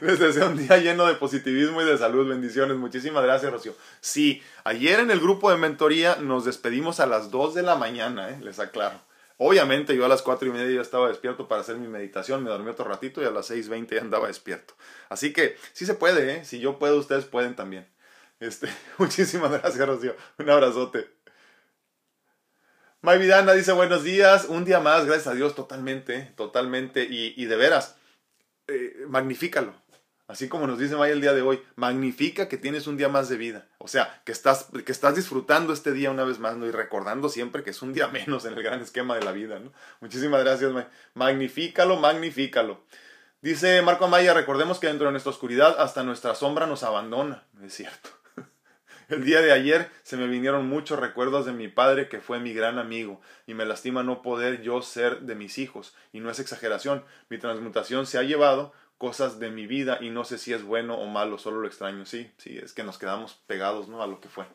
Les (laughs) deseo un día lleno de positivismo y de salud. Bendiciones. Muchísimas gracias, Rocío. Sí, ayer en el grupo de mentoría nos despedimos a las 2 de la mañana, ¿eh? les aclaro. Obviamente yo a las cuatro y media ya estaba despierto para hacer mi meditación, me dormí otro ratito y a las seis veinte ya andaba despierto. Así que sí se puede, ¿eh? Si yo puedo, ustedes pueden también. Este, (laughs) muchísimas gracias, Rocío. Un abrazote. May Vidana dice buenos días, un día más, gracias a Dios, totalmente, totalmente, y, de veras, eh. Así como nos dice May el día de hoy, magnifica que tienes un día más de vida. O sea, que estás, que estás disfrutando este día una vez más, ¿no? Y recordando siempre que es un día (laughs) menos en el gran esquema de la vida, ¿no? Muchísimas gracias, May. Magnifícalo, magnifícalo. Dice Marco Amaya, recordemos que dentro de nuestra oscuridad hasta nuestra sombra nos abandona. Es cierto. (laughs) El día de ayer se me vinieron muchos recuerdos de mi padre que fue mi gran amigo y me lastima no poder yo ser de mis hijos. Y no es exageración, mi transmutación se ha llevado cosas de mi vida y no sé si es bueno o malo, solo lo extraño. Sí, sí, es que nos quedamos pegados ¿no? a lo que fue.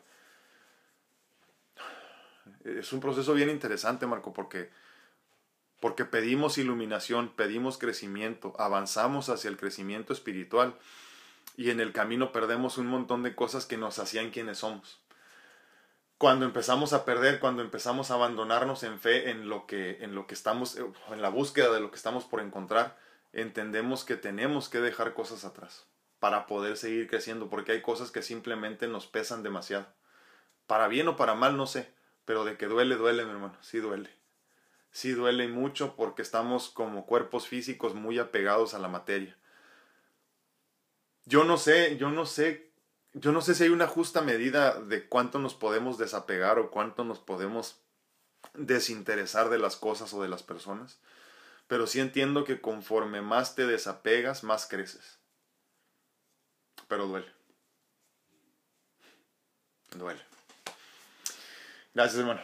Es un proceso bien interesante, Marco, porque, porque pedimos iluminación, pedimos crecimiento, avanzamos hacia el crecimiento espiritual y en el camino perdemos un montón de cosas que nos hacían quienes somos. Cuando empezamos a perder, cuando empezamos a abandonarnos en fe en lo que, en lo que estamos, en la búsqueda de lo que estamos por encontrar, entendemos que tenemos que dejar cosas atrás para poder seguir creciendo, porque hay cosas que simplemente nos pesan demasiado. Para bien o para mal, no sé, pero de que duele, duele, mi hermano, sí duele. Sí duele mucho porque estamos como cuerpos físicos muy apegados a la materia yo no sé, yo no sé, yo no sé si hay una justa medida de cuánto nos podemos desapegar o cuánto nos podemos desinteresar de las cosas o de las personas, pero sí entiendo que conforme más te desapegas, más creces. Pero duele. Duele. Gracias, hermano.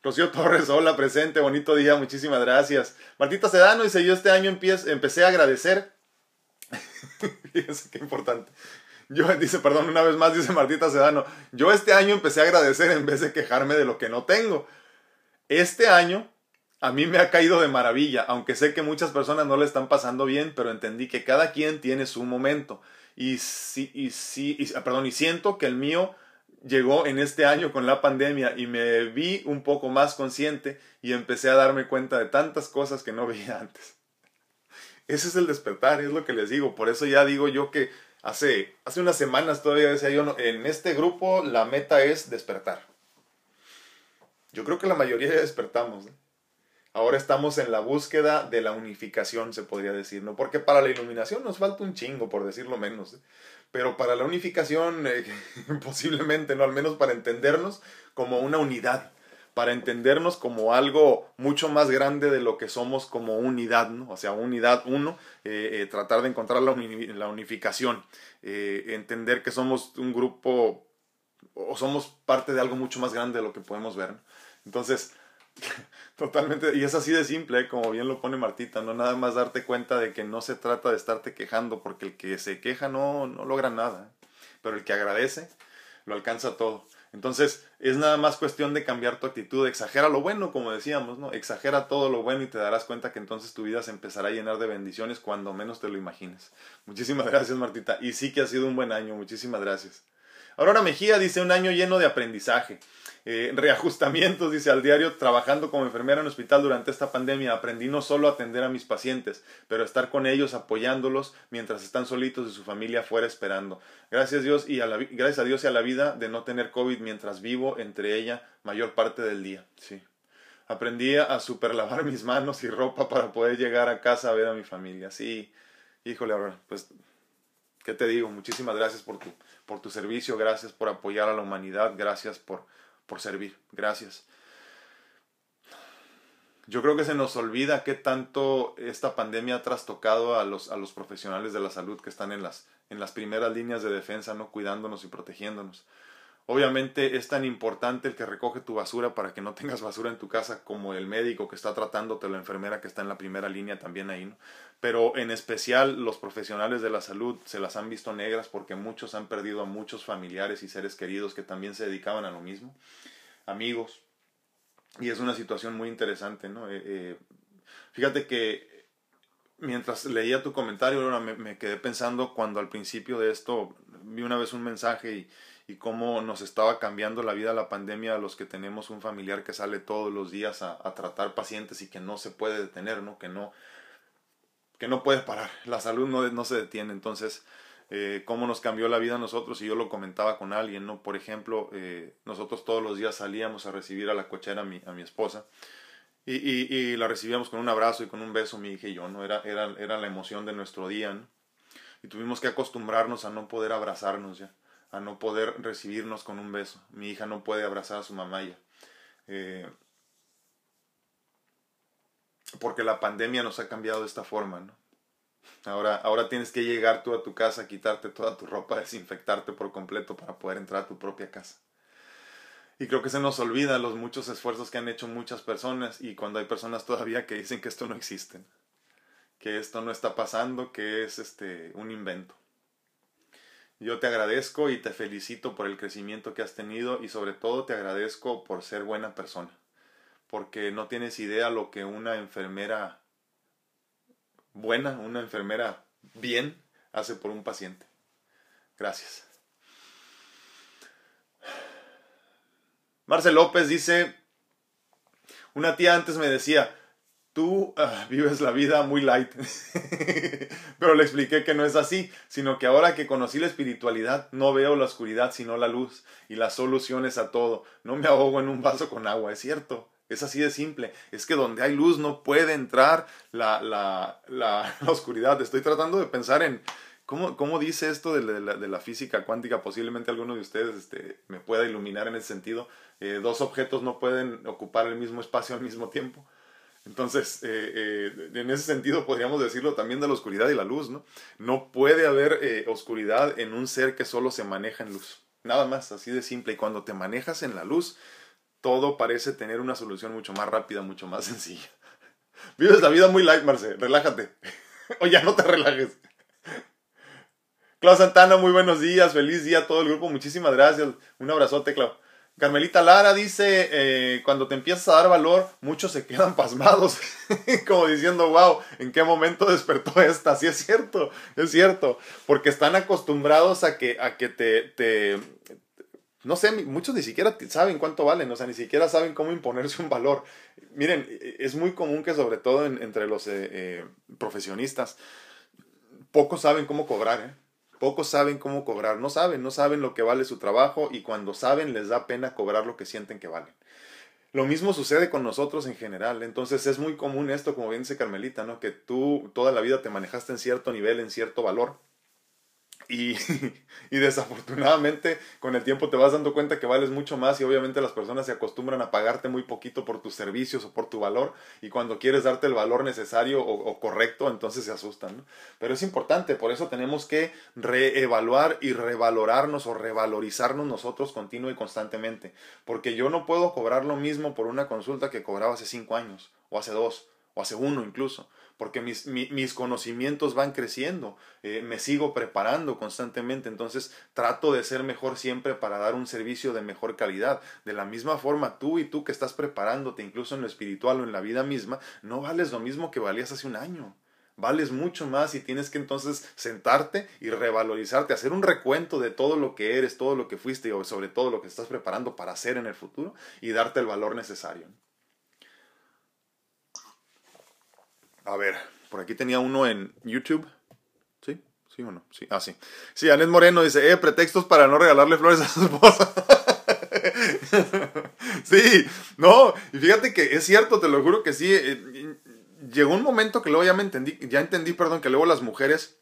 Rocío Torres, hola, presente, bonito día, muchísimas gracias. Martita Sedano dice, yo este año empecé a agradecer (laughs) Fíjense qué importante. Yo, dice, perdón, una vez más, dice Martita Sedano, yo este año empecé a agradecer en vez de quejarme de lo que no tengo. Este año a mí me ha caído de maravilla, aunque sé que muchas personas no le están pasando bien, pero entendí que cada quien tiene su momento. Y sí, y sí, y, perdón, y siento que el mío llegó en este año con la pandemia y me vi un poco más consciente y empecé a darme cuenta de tantas cosas que no (laughs) veía antes. Ese es el despertar, es lo que les digo. Por eso ya digo yo que hace, hace unas semanas todavía decía yo, en este grupo la meta es despertar. Yo creo que la mayoría ya despertamos. Ahora estamos en la búsqueda de la unificación, se podría decir, ¿no? Porque para la iluminación nos falta un chingo, por decirlo menos. ¿eh? Pero para la unificación, eh, (laughs) posiblemente, ¿no? Al menos para entendernos como una unidad para entendernos como algo mucho más grande de lo que somos como unidad, ¿no? O sea, unidad uno, eh, eh, tratar de encontrar la, la unificación, entender que somos un grupo o somos parte de algo mucho más grande de lo que podemos ver. Entonces, (laughs) totalmente, y es así de simple, como bien lo pone Martita, no nada más darte cuenta de que no se trata de estarte quejando, porque el que se queja no, no logra nada, pero el que agradece lo alcanza todo. Entonces, es nada más cuestión de cambiar tu actitud, exagera lo bueno, como decíamos, ¿no? Exagera todo lo bueno y te darás cuenta que entonces tu vida se empezará a llenar de bendiciones cuando menos te lo imagines. Muchísimas (laughs) gracias, Martita. Y sí que ha sido un buen año, muchísimas gracias. Aurora Mejía dice un año lleno de aprendizaje. Eh, reajustamientos, dice al diario, trabajando como enfermera en hospital durante esta pandemia, aprendí no solo a atender a mis pacientes, pero a estar con ellos apoyándolos mientras están solitos y su familia fuera esperando. Gracias, Dios y a la, gracias a Dios y a la vida de no tener COVID mientras vivo entre ella mayor parte del día. Sí. Aprendí a superlavar (laughs) mis manos y ropa para poder llegar a casa a ver a mi familia. Sí, híjole, ahora, pues, ¿qué te digo? Muchísimas gracias por tu por tu servicio, gracias por apoyar a la humanidad, gracias por, por servir, gracias. Yo creo que se nos olvida qué tanto esta pandemia ha trastocado a los, a los profesionales de la salud que están en las, en las primeras líneas de defensa, ¿no? cuidándonos y protegiéndonos. Obviamente es tan importante el que recoge tu basura para que no tengas basura en tu casa como el médico que está tratándote, la enfermera que está en la primera línea también ahí, ¿no? Pero en especial los profesionales de la salud se las han visto negras porque muchos han perdido a muchos familiares y seres queridos que también se dedicaban a lo mismo, amigos, y es una situación muy interesante, ¿no? Eh, eh, fíjate que mientras leía tu comentario, me, me quedé pensando cuando al principio de esto vi una vez un mensaje y y cómo nos estaba cambiando la vida la pandemia a los que tenemos un familiar que sale todos los días a, tratar pacientes y que no se puede detener, ¿no? Que no, que no puede parar. La salud no, no se detiene. Entonces, eh, cómo nos cambió la vida a nosotros y yo lo comentaba con alguien, ¿no? Por ejemplo, eh, nosotros todos los días salíamos a recibir a la cochera a mi, a mi esposa y, y, la recibíamos con un abrazo y con un beso, mi hija y yo, ¿no? Era, era, era la emoción de nuestro día, ¿no? Y tuvimos que acostumbrarnos a no poder abrazarnos ya, a no poder recibirnos con un beso. Mi hija no puede abrazar a su mamá ya. Eh, porque la pandemia nos ha cambiado de esta forma, ¿no? Ahora, ahora tienes que llegar tú a tu casa, quitarte toda tu ropa, desinfectarte por completo para poder entrar a tu propia casa. Y creo que se nos olvida los muchos esfuerzos que han hecho muchas personas y cuando hay personas todavía que dicen que esto no existe, que esto no está pasando, que es este un invento. Yo te agradezco y te felicito por el crecimiento que has tenido y sobre todo te agradezco por ser buena persona, porque no tienes idea lo que una enfermera buena, una enfermera bien, hace por un paciente. Gracias. Marcel López dice, una tía antes me decía, tú ah, vives la vida muy light, (laughs) pero le expliqué que no es así, sino que ahora que conocí la espiritualidad, no veo la oscuridad sino la luz y las soluciones a todo. No me ahogo en un vaso con agua, es cierto. Es así de simple. Es que donde hay luz no puede entrar la, la, la, (laughs) oscuridad. Estoy tratando de pensar en cómo, cómo dice esto de la, de la, física cuántica. Posiblemente alguno de ustedes este, me pueda iluminar en ese sentido. Eh, dos objetos no pueden ocupar el mismo espacio al mismo tiempo. Entonces, eh, eh, en ese sentido podríamos decirlo también de la oscuridad y la luz, ¿no? No puede haber oscuridad en un ser que solo se maneja en luz. Nada más, así de simple. Y cuando te manejas en la luz, todo parece tener una solución mucho más rápida, mucho más (laughs) sencilla. Vives la vida muy light, Marce, relájate. (laughs) o ya no te relajes. Clau Santana, muy buenos días, feliz día a todo el grupo, muchísimas gracias. Un abrazote, Clau. Carmelita Lara dice, eh, cuando te empiezas a dar valor, muchos se quedan pasmados, (laughs) como diciendo, wow, ¿en qué momento despertó esta? Sí es cierto, es cierto, porque están acostumbrados a que, a que te, te, no sé, muchos ni siquiera saben cuánto valen, o sea, ni siquiera saben cómo imponerse un valor. Miren, es muy común que sobre todo entre los eh, eh, profesionistas, pocos saben cómo cobrar, ¿eh? Pocos saben cómo cobrar, no saben, no saben lo que vale su trabajo y cuando saben les da pena cobrar lo que sienten que valen. Lo mismo sucede con nosotros en general, entonces es muy común esto, como bien dice Carmelita, ¿no? Que tú toda la vida te manejaste en cierto nivel, en cierto valor (laughs) y, desafortunadamente con el tiempo te vas dando cuenta que vales mucho más y obviamente las personas se acostumbran a pagarte muy poquito por tus servicios o por tu valor y cuando quieres darte el valor necesario o, correcto entonces se asustan. Pero es importante, por eso tenemos que reevaluar y revalorarnos o revalorizarnos nosotros continuo y constantemente. Porque yo no puedo cobrar lo mismo por una consulta que cobraba hace cinco años o hace dos o hace uno incluso porque mis, mis conocimientos van creciendo, eh, me sigo preparando constantemente, entonces trato de ser mejor siempre para dar un servicio de mejor calidad. De la misma forma, tú y tú que estás preparándote, incluso en lo espiritual o en la vida misma, no vales lo mismo que valías hace un año. Vales mucho más y tienes que entonces sentarte y revalorizarte, hacer un recuento de todo lo que eres, todo lo que fuiste y sobre todo lo que estás preparando para hacer en el futuro y darte el valor necesario. A ver, por aquí tenía uno en YouTube. ¿Sí? ¿Sí o no? Sí. Ah, sí. Sí, Anet Moreno dice, eh, pretextos para no regalarle flores a su esposa. (laughs) sí, no, y fíjate que es cierto, te lo juro que sí. Eh, llegó un momento que luego ya me entendí, ya entendí, perdón, que luego las mujeres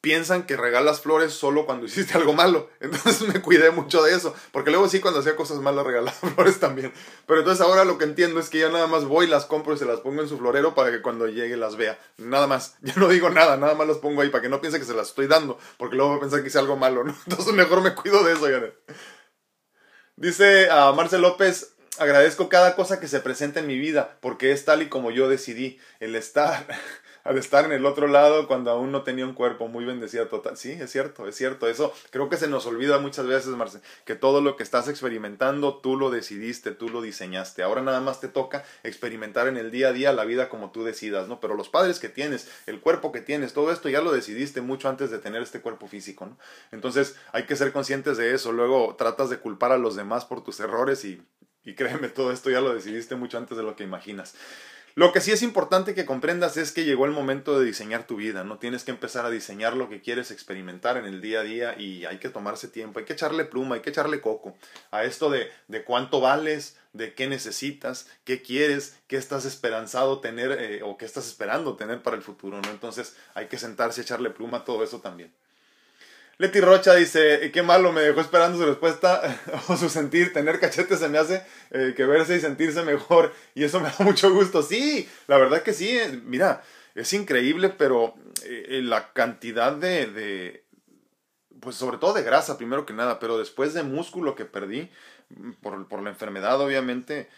piensan que regalas flores solo cuando (laughs) hiciste algo malo. Entonces me cuidé mucho de eso. Porque luego sí, cuando hacía cosas malas, regalaba (laughs) flores también. Pero entonces ahora lo que entiendo es que ya nada más voy, las compro y se las pongo en su florero para que cuando llegue las vea. Nada más. (laughs) Ya no digo nada, nada más las pongo ahí para que no piense que se las estoy dando. Porque luego va a pensar que hice algo malo, ¿no? Entonces mejor me cuido de eso, ya. Dice a Marcel López, agradezco cada cosa que se presenta en mi vida porque es tal y como yo decidí. El estar de estar en el otro lado cuando aún no tenía un cuerpo muy bendecido total. Sí, es cierto, es cierto. Eso creo que se nos olvida muchas veces, Marce, que todo lo que estás experimentando tú lo decidiste, tú lo diseñaste. Ahora nada más te toca experimentar en el día a día la vida como tú decidas, ¿no? Pero los padres que tienes, el cuerpo que tienes, todo esto ya lo decidiste mucho antes de tener este cuerpo físico, ¿no? Entonces hay que ser conscientes de eso. Luego tratas de culpar a los demás por tus errores y, y créeme, todo esto ya lo decidiste mucho antes de lo que imaginas. Lo que sí es importante que comprendas es que llegó el momento de diseñar tu vida, ¿no? Tienes que empezar a diseñar lo que quieres experimentar en el día a día y hay que tomarse tiempo, hay que echarle pluma, hay que echarle coco a esto de, de cuánto vales, de qué necesitas, qué quieres, qué estás esperanzado tener eh, o qué estás esperando tener para el futuro, ¿no? Entonces hay que sentarse y echarle pluma a todo eso también. Leti Rocha dice, qué malo, me dejó esperando su respuesta (laughs) o su sentir, tener cachetes se me hace eh, que verse y sentirse mejor y eso me da (laughs) mucho gusto. Sí, la verdad que sí, eh, mira, es increíble, pero eh, la cantidad de, de, pues sobre todo de grasa primero que nada, pero después de músculo que perdí mm, por, por la enfermedad obviamente,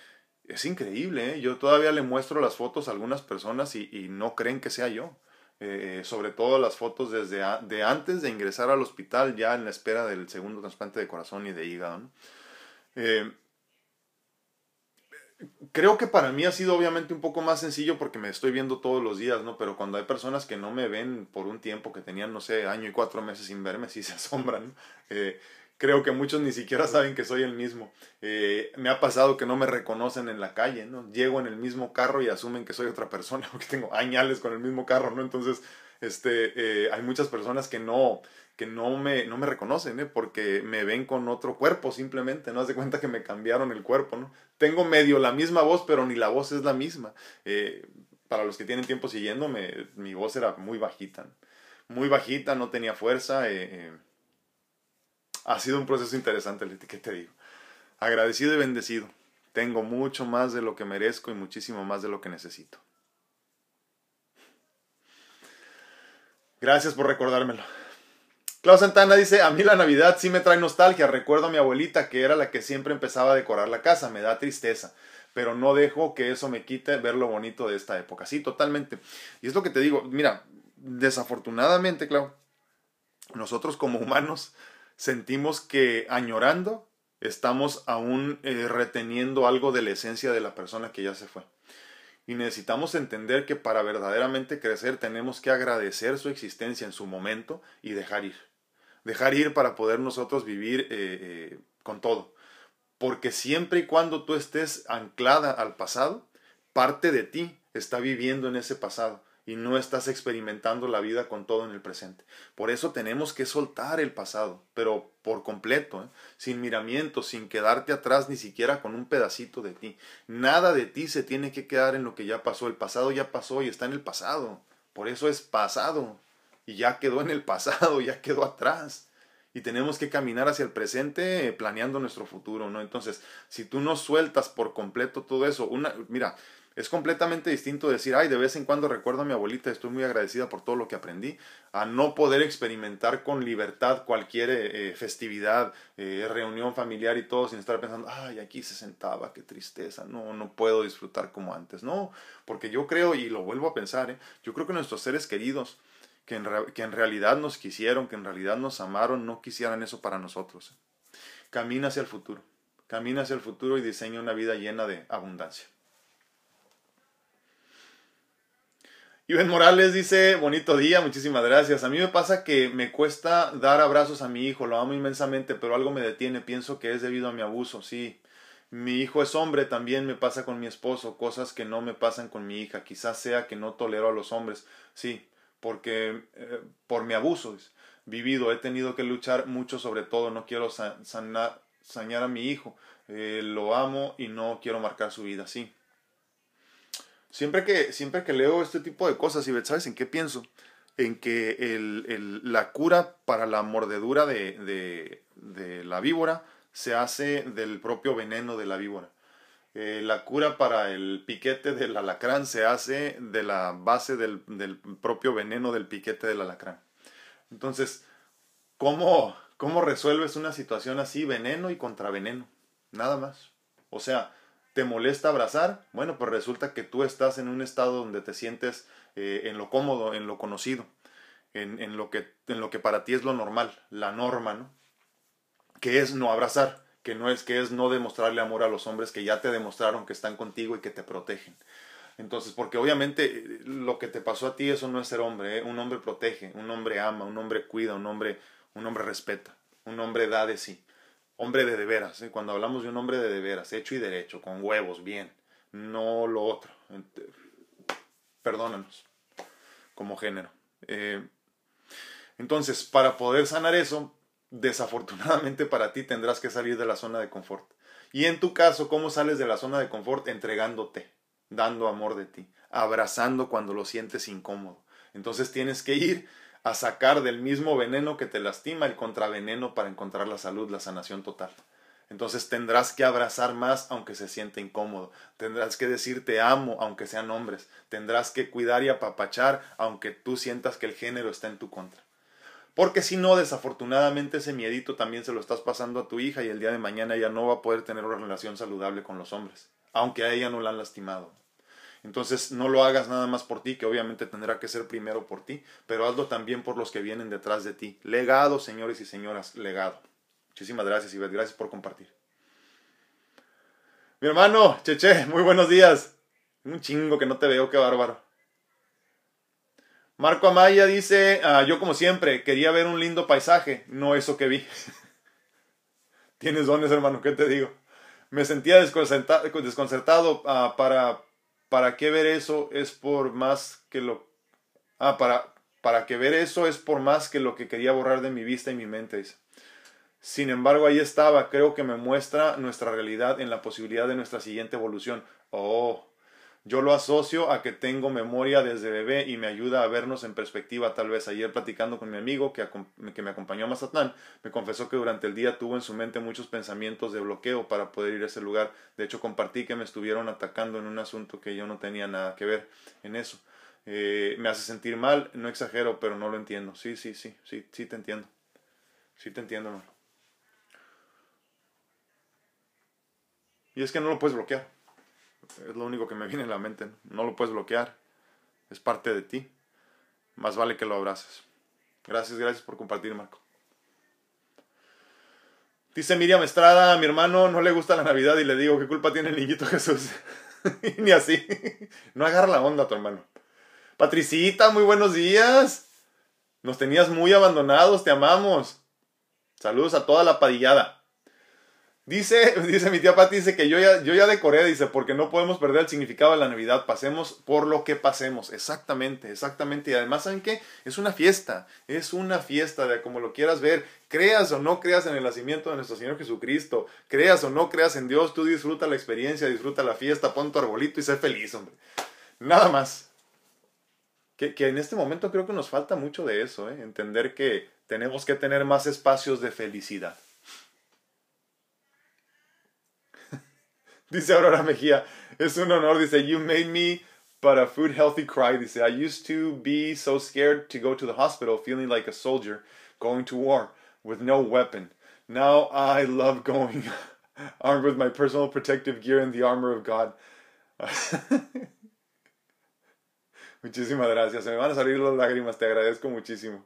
es increíble. Yo todavía le muestro las fotos a algunas personas y no creen que sea yo. Eh, sobre todo las fotos desde de antes de ingresar al hospital, ya en la espera del segundo trasplante de corazón y de hígado. Eh, creo que para mí ha sido obviamente un poco más sencillo porque me estoy viendo todos los días, ¿no? Pero cuando hay personas que no me ven por un tiempo, que tenían, no sé, año y cuatro meses sin verme, sí se (laughs) asombran. Eh, creo que muchos ni siquiera saben que soy el mismo. Eh, me ha pasado que no me reconocen en la calle, ¿no? Llego en el mismo carro y asumen que soy otra persona (laughs) porque tengo añales con el mismo carro, ¿no? Entonces, este, eh, hay muchas personas que no, que no me, no me reconocen, ¿eh? Porque me ven con otro cuerpo simplemente, ¿no? Haz de cuenta que me cambiaron el cuerpo, ¿no? Tengo medio la misma voz, pero ni la voz es la misma. Eh, para los que tienen tiempo siguiéndome, mi voz era muy bajita, muy bajita, no tenía fuerza. Eh, ha sido un proceso interesante, Leti, ¿qué te digo? Agradecido y bendecido. Tengo mucho más de lo que merezco y muchísimo más de lo que necesito. Gracias por recordármelo. Klaus Santana dice, a mí la Navidad sí me trae nostalgia. Recuerdo a mi abuelita que era la que siempre empezaba a decorar la casa. Me da tristeza. Pero no dejo que eso me quite ver lo bonito de esta época. Sí, totalmente. Y es lo que te digo. Mira, desafortunadamente, Clau, nosotros como humanos sentimos que añorando estamos aún eh, reteniendo algo de la esencia de la persona que ya se fue. Y necesitamos entender que para verdaderamente crecer tenemos que agradecer su existencia en su momento y dejar ir. Dejar ir para poder nosotros vivir eh, eh, con todo. Porque siempre y cuando tú estés anclada al pasado, parte de ti está viviendo en ese pasado y no estás experimentando la vida con todo en el presente. Por eso tenemos que soltar el pasado, pero por completo, ¿eh? sin miramientos, sin quedarte atrás ni siquiera con un pedacito de ti. Nada de ti se tiene que quedar en lo que ya pasó. El pasado ya pasó y está en el pasado. Por eso es pasado. Y ya quedó en el pasado, ya quedó atrás. Y tenemos que caminar hacia el presente eh, planeando nuestro futuro, ¿no? Entonces, si tú no sueltas por completo todo eso, una, mira, es completamente distinto decir, ay, de vez en cuando recuerdo a mi abuelita, estoy muy agradecida por todo lo que aprendí, a no poder experimentar con libertad cualquier eh, eh, festividad, eh, reunión familiar y todo, sin estar pensando, ay, aquí se sentaba, qué tristeza, no, no puedo disfrutar como antes. No, porque yo creo, y lo vuelvo a pensar, yo creo que nuestros seres queridos, que en, que en realidad nos quisieron, que en realidad nos amaron, no quisieran eso para nosotros. Camina hacia el futuro, camina hacia el futuro y diseña una vida llena de abundancia. Iván Morales dice, bonito día, muchísimas gracias. A mí me pasa que me cuesta dar abrazos a mi hijo, lo amo inmensamente, pero algo me detiene, pienso que es debido a mi abuso, sí. Mi hijo es hombre, también me pasa con mi esposo, cosas que no me pasan con mi hija, quizás sea que no tolero a los hombres, sí, porque eh, por mi abuso vivido he tenido que luchar mucho sobre todo, no quiero sañar a mi hijo, eh, lo amo y no quiero marcar su vida, sí Siempre que, siempre que leo este tipo de cosas, y ¿sabes en qué pienso? En que el, la cura para la mordedura de, de, de, la víbora se hace del propio veneno de la víbora. Eh, la cura para el piquete del alacrán se hace de la base del, del propio veneno del piquete del alacrán. Entonces, ¿cómo, ¿cómo resuelves una situación así? Veneno y contraveneno. Nada más. O sea, ¿Te molesta abrazar? Bueno, pues resulta que tú estás en un estado donde te sientes eh, en lo cómodo, en lo conocido, en, en, lo que, en lo que para ti es lo normal, la norma, ¿no? Que es no abrazar, que no es que es no demostrarle amor a los hombres que ya te demostraron que están contigo y que te protegen. Entonces, porque obviamente eh, lo que te pasó a ti, eso no es ser hombre. ¿eh? Un hombre protege, un hombre ama, un hombre cuida, un hombre, un hombre respeta, un hombre da de sí. Hombre de veras. ¿eh? Cuando hablamos de un hombre de de veras, hecho y derecho, con huevos, bien. No lo otro. Perdónanos. Como género. Eh, entonces, para poder sanar eso, desafortunadamente para ti tendrás que salir de la zona de confort. Y en tu caso, ¿cómo sales de la zona de confort? Entregándote dando amor de ti, abrazando cuando lo sientes incómodo. Entonces tienes que ir a sacar del mismo veneno que te lastima el contraveneno para encontrar la salud, la sanación total. Entonces tendrás que abrazar más aunque se siente incómodo. Tendrás que decir te amo aunque sean hombres. Tendrás que cuidar y apapachar aunque tú sientas que el género está en tu contra. Porque si no, desafortunadamente ese miedito también se lo estás pasando a tu hija y el día de mañana ella no va a poder tener una relación saludable con los hombres, aunque a ella no la han lastimado. Entonces no lo hagas nada más por ti, que obviamente tendrá que ser primero por ti, pero hazlo también por los que vienen detrás de ti. Legado, señores y señoras, legado. Muchísimas gracias, Ivette. Gracias por compartir. Mi hermano, Cheche, muy buenos días. Un chingo que no te veo, qué bárbaro. Marco Amaya dice, ah, yo como siempre, quería ver un lindo paisaje, no eso que vi. (laughs) Tienes dones, hermano, ¿qué te digo? Me sentía desconcertado, ah, para ¿para qué ver eso es por más que lo... Ah, para, para que ver eso es por más que lo que quería borrar de mi vista y mi mente. Sin embargo, ahí estaba, creo que me muestra nuestra realidad en la posibilidad de nuestra siguiente evolución. Oh, yo lo asocio a que tengo memoria desde bebé y me ayuda a vernos en perspectiva tal vez. Ayer platicando con mi amigo que, que me acompañó a Mazatlán, me confesó que durante el día tuvo en su mente muchos pensamientos de bloqueo para poder ir a ese lugar. De hecho, compartí que me estuvieron atacando en un asunto que yo no tenía nada que ver en eso. Eh, me hace sentir mal, no exagero, pero no lo entiendo. Sí, sí, sí, sí, sí te entiendo. Sí te entiendo, hermano. Y es que no lo puedes bloquear. Es lo único que me viene a la mente. No lo puedes bloquear. Es parte de ti. Más vale que lo abraces. Gracias, gracias por compartir, Marco. Dice Miriam Estrada, a mi hermano no le gusta la Navidad y le digo, ¿qué culpa tiene el niñito Jesús? (laughs) Ni así. No agarra la onda tu hermano. Patricita, muy buenos días. Nos tenías muy abandonados, te amamos. Saludos a toda la padillada. Dice, (laughs) dice mi tía Pati, dice que yo ya, yo ya decoré, dice, porque no podemos perder el significado de la Navidad, pasemos por lo que pasemos. Exactamente, exactamente. Y además, ¿saben qué? Es una fiesta, es una fiesta de como lo quieras ver. Creas o no creas en el nacimiento de nuestro Señor Jesucristo, creas o no creas en Dios, tú disfruta la experiencia, disfruta la fiesta, pon tu arbolito y sé feliz, hombre. Nada más. Que, que en este momento creo que nos falta mucho de eso, ¿eh? entender que tenemos que tener más espacios de felicidad. (laughs) Dice Aurora Mejía, es un honor, dice, you made me but a food healthy cry. Dice, I used to be so scared to go to the hospital, feeling like a soldier going to war with no weapon. Now I love going (laughs) armed with my personal protective gear and the armor of God. (laughs) Muchísimas gracias. Se me van a salir las lágrimas. Te agradezco muchísimo.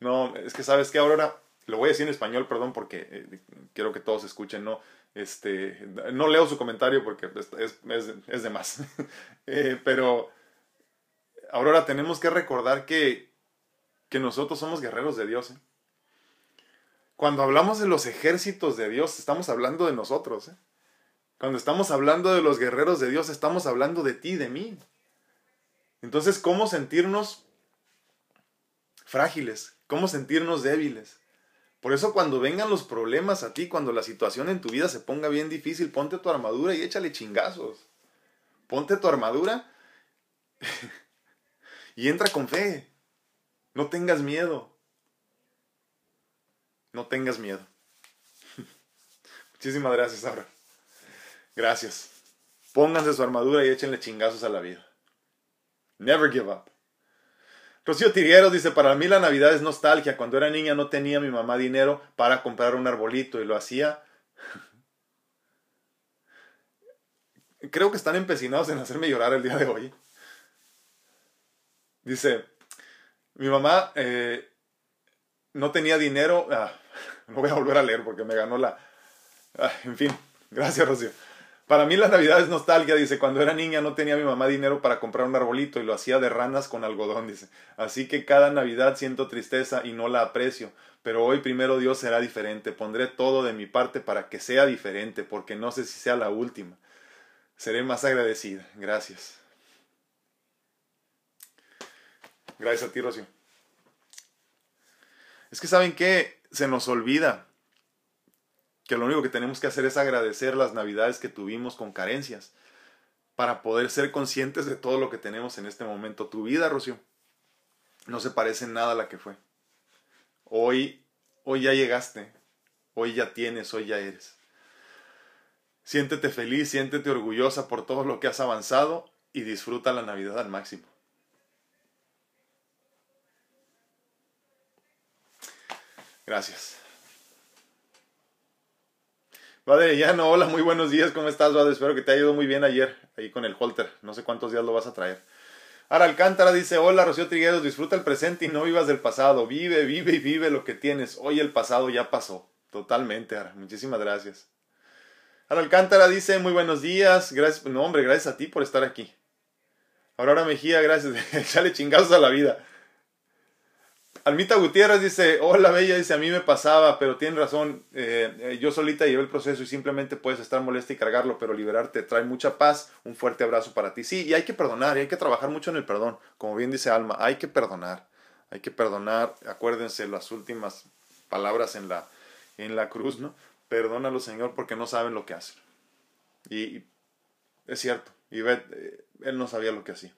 No, es que sabes que Aurora, lo voy a decir en español, perdón, porque eh, quiero que todos escuchen, ¿no? Este, no leo su comentario porque es, es, de más. (laughs) Eh, pero, Aurora, tenemos que recordar que, que nosotros somos guerreros de Dios. ¿eh? Cuando hablamos de los ejércitos de Dios, estamos hablando de nosotros. ¿eh? Cuando estamos hablando de los guerreros de Dios, estamos hablando de ti, de mí. Entonces, ¿cómo sentirnos frágiles? ¿Cómo sentirnos débiles? Por eso cuando vengan los problemas a ti, cuando la situación en tu vida se ponga bien difícil, ponte tu armadura y échale chingazos. Ponte tu armadura (laughs) y entra con fe. No tengas miedo. No tengas miedo. (laughs) Muchísimas gracias, Sara. Gracias. Pónganse su armadura y échenle chingazos a la vida. Never give up. Rocío Tirgueros dice, para mí la Navidad es nostalgia. Cuando era niña no tenía mi mamá dinero para comprar un arbolito y lo hacía. (laughs) creo que están empecinados en hacerme llorar el día de hoy. Dice, mi mamá eh, no tenía dinero. Ah, (laughs) no voy a volver a leer porque me ganó la... Ah, en fin, gracias Rocío. Para mí la Navidad es nostalgia, dice, cuando era niña no tenía mi mamá dinero para comprar un arbolito y lo hacía de ranas con algodón, dice. Así que cada Navidad siento tristeza y no la aprecio, pero hoy primero Dios será diferente, pondré todo de mi parte para que sea diferente, porque no sé si sea la última. Seré más agradecida. Gracias. Gracias a ti, Rocío. Es que saben que se nos olvida que lo único que tenemos que hacer es agradecer las navidades que tuvimos con carencias para poder ser conscientes de todo lo que tenemos en este momento. Tu vida, Rocío, no se parece en nada a la que fue. Hoy, hoy ya llegaste, hoy ya tienes, hoy ya eres. Siéntete feliz, siéntete orgullosa por todo lo que has avanzado y disfruta la Navidad al máximo. Gracias. Padre no, hola, muy buenos días, ¿cómo estás, Padre? Espero que te haya ido muy bien ayer, ahí con el holter. No sé cuántos días lo vas a traer. Ara Alcántara dice, hola, Rocío Trigueros, disfruta el presente y no vivas del pasado. Vive, vive y vive lo que tienes. Hoy el pasado ya pasó. Totalmente, Ara. Muchísimas gracias. Ara Alcántara dice, muy buenos días. Gracias, no, hombre, gracias a ti por estar aquí. Aurora Mejía, gracias. (laughs) Echale chingazos a la vida. Almita Gutiérrez dice, hola Bella, dice, a mí me pasaba, pero tiene razón, eh, eh, yo solita llevé el proceso y simplemente puedes estar molesta y cargarlo, pero liberarte trae mucha paz, un fuerte abrazo para ti. Sí, y hay que perdonar, y hay que trabajar mucho en el perdón, como bien dice Alma, hay que perdonar, hay que perdonar, acuérdense las últimas palabras en la, en la cruz, ¿no? Perdónalo Señor porque no saben lo que hacen. Y, es cierto, y eh, él no sabía lo que hacía.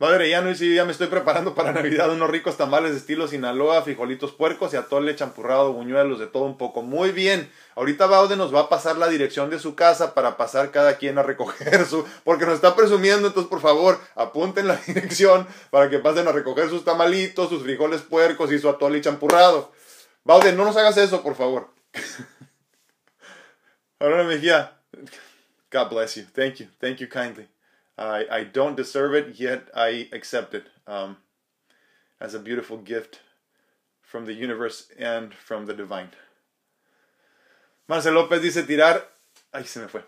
Madre, ya no y ya me estoy preparando para Navidad unos ricos tamales de estilo Sinaloa, frijolitos puercos y atole champurrado, buñuelos, de todo un poco. Muy bien. Ahorita Baude nos va a pasar la dirección de su casa para pasar cada quien a recoger su, porque nos está presumiendo, entonces por favor, apunten la (laughs) dirección para que pasen a recoger sus tamalitos, sus frijoles puercos y su atole champurrado. Baude, no nos hagas eso, por favor. (laughs) Ahora Mejía. God bless you. Thank you. Thank you kindly. I, don't deserve it, yet I accept it um, as a beautiful gift from the universe and from the divine. Marcel López dice tirar. Ay, se me fue.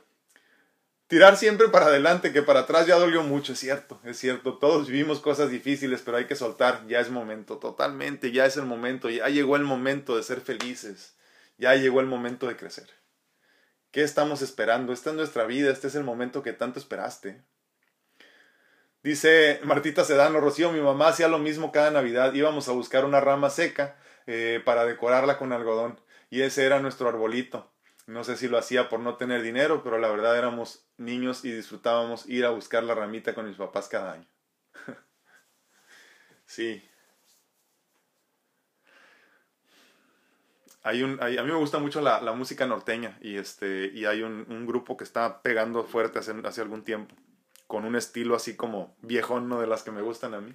Tirar siempre para adelante, que para atrás ya dolió mucho, es cierto, es cierto. Todos vivimos cosas difíciles, pero hay que soltar, ya es momento, totalmente, ya es el momento, ya llegó el momento de ser felices, ya llegó el momento de crecer. ¿Qué estamos esperando? Esta es nuestra vida, este es el momento que tanto esperaste. Dice Martita Sedano, Rocío, mi mamá hacía lo mismo cada Navidad. Íbamos a buscar una rama seca eh, para decorarla con algodón. Y ese era nuestro arbolito. No sé si lo hacía por no tener dinero, pero la verdad éramos niños y disfrutábamos ir a buscar la ramita con mis papás cada año. (laughs) sí. Hay un, a mí me gusta mucho la, música norteña y, este, y hay un, grupo que está pegando fuerte hace algún tiempo con un estilo así como viejón, ¿no? De las que me gustan a mí.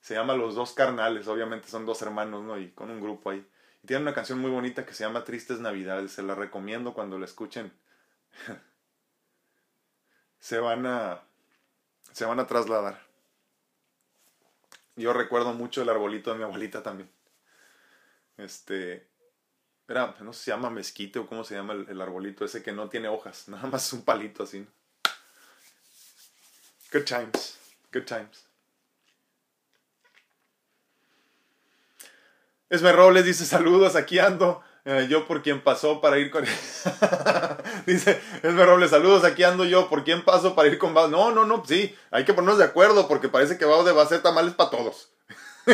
Se llama Los Dos Carnales, obviamente son dos hermanos, ¿no? Y con un grupo ahí. Y tiene una canción muy bonita que se llama Tristes Navidades, se la recomiendo cuando la escuchen. (laughs) se van a se van a trasladar. Yo recuerdo mucho el arbolito de mi abuelita también. Este era, no sé si se llama mezquite o cómo se llama el, el arbolito ese que no tiene hojas, (laughs) nada más un palito así. ¿no? Good times. Good times. Esme Robles dice saludos, aquí ando. Eh, yo por quien pasó para ir con... (laughs) dice Esme Robles, saludos, aquí ando yo por quien paso para ir con Baude. No, no, no, sí, hay que ponernos de acuerdo porque parece que Baude va a hacer tamales para todos. (laughs)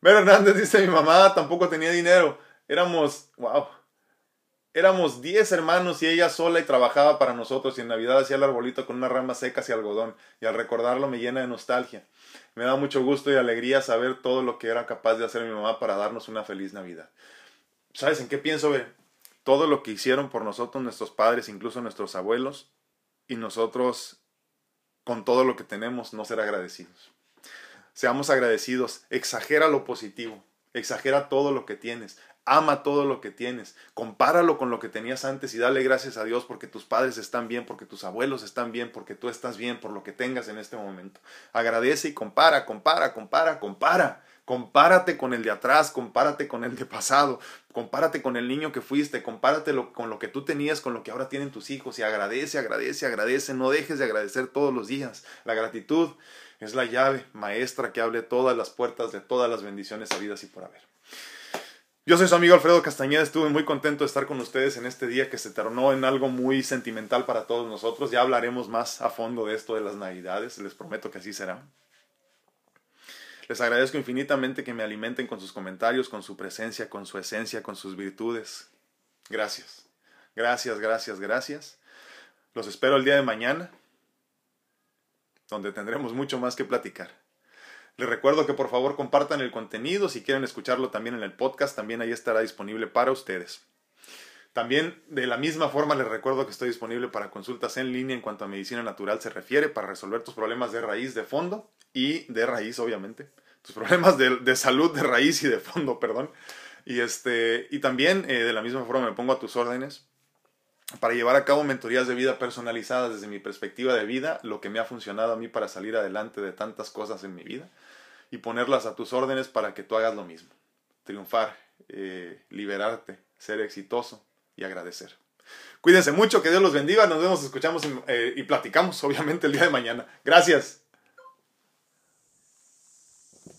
Ver Hernández dice mi mamá tampoco tenía dinero. Éramos, wow, Éramos diez hermanos y ella sola y trabajaba para nosotros y en Navidad hacía el arbolito con unas ramas secas y algodón y al recordarlo me llena de nostalgia. Me da mucho gusto y alegría saber todo lo que era capaz de hacer mi mamá para darnos una feliz Navidad. ¿Sabes en qué pienso? Ve? Todo lo que hicieron por nosotros nuestros padres, incluso nuestros abuelos, y nosotros con todo lo que tenemos no ser agradecidos. Seamos agradecidos, exagera lo positivo, exagera todo lo que tienes, ama todo lo que tienes, compáralo con lo que tenías antes y dale gracias a Dios porque tus padres están bien, porque tus abuelos están bien, porque tú estás bien, por lo que tengas en este momento. Agradece y compara, compara, compara, compara. Compárate con el de atrás, compárate con el de pasado, compárate con el niño que fuiste, compárate con lo que tú tenías, con lo que ahora tienen tus hijos y agradece, agradece, agradece, no dejes de agradecer todos los días. La gratitud es la llave maestra que abre todas las puertas de todas las bendiciones habidas y por haber. Yo soy su amigo Alfredo Castañeda, estuve muy contento de estar con ustedes en este día que se tornó en algo muy sentimental para todos nosotros. Ya hablaremos más a fondo de esto de las Navidades, les prometo que así será. Les agradezco infinitamente que me alimenten con sus comentarios, con su presencia, con su esencia, con sus virtudes. Gracias. Gracias, gracias, gracias. Los espero el día de mañana, donde tendremos mucho más que platicar. Les recuerdo que por favor compartan el contenido, si quieren escucharlo también en el podcast, también ahí estará disponible para ustedes. También de la misma forma les recuerdo que estoy disponible para consultas en línea en cuanto a medicina natural se refiere, para resolver tus problemas de raíz, de fondo y de raíz, obviamente. Tus problemas de, salud, de raíz y de fondo, perdón. Y, este, y también eh, de la misma forma me pongo a tus órdenes para llevar a cabo mentorías de vida personalizadas desde mi perspectiva de vida, lo que me ha funcionado a mí para salir adelante de tantas cosas en mi vida y ponerlas a tus órdenes para que tú hagas lo mismo. Triunfar, eh, liberarte, ser exitoso y agradecer. Cuídense mucho, que Dios los bendiga, nos vemos, escuchamos eh, y platicamos obviamente el día de mañana. Gracias.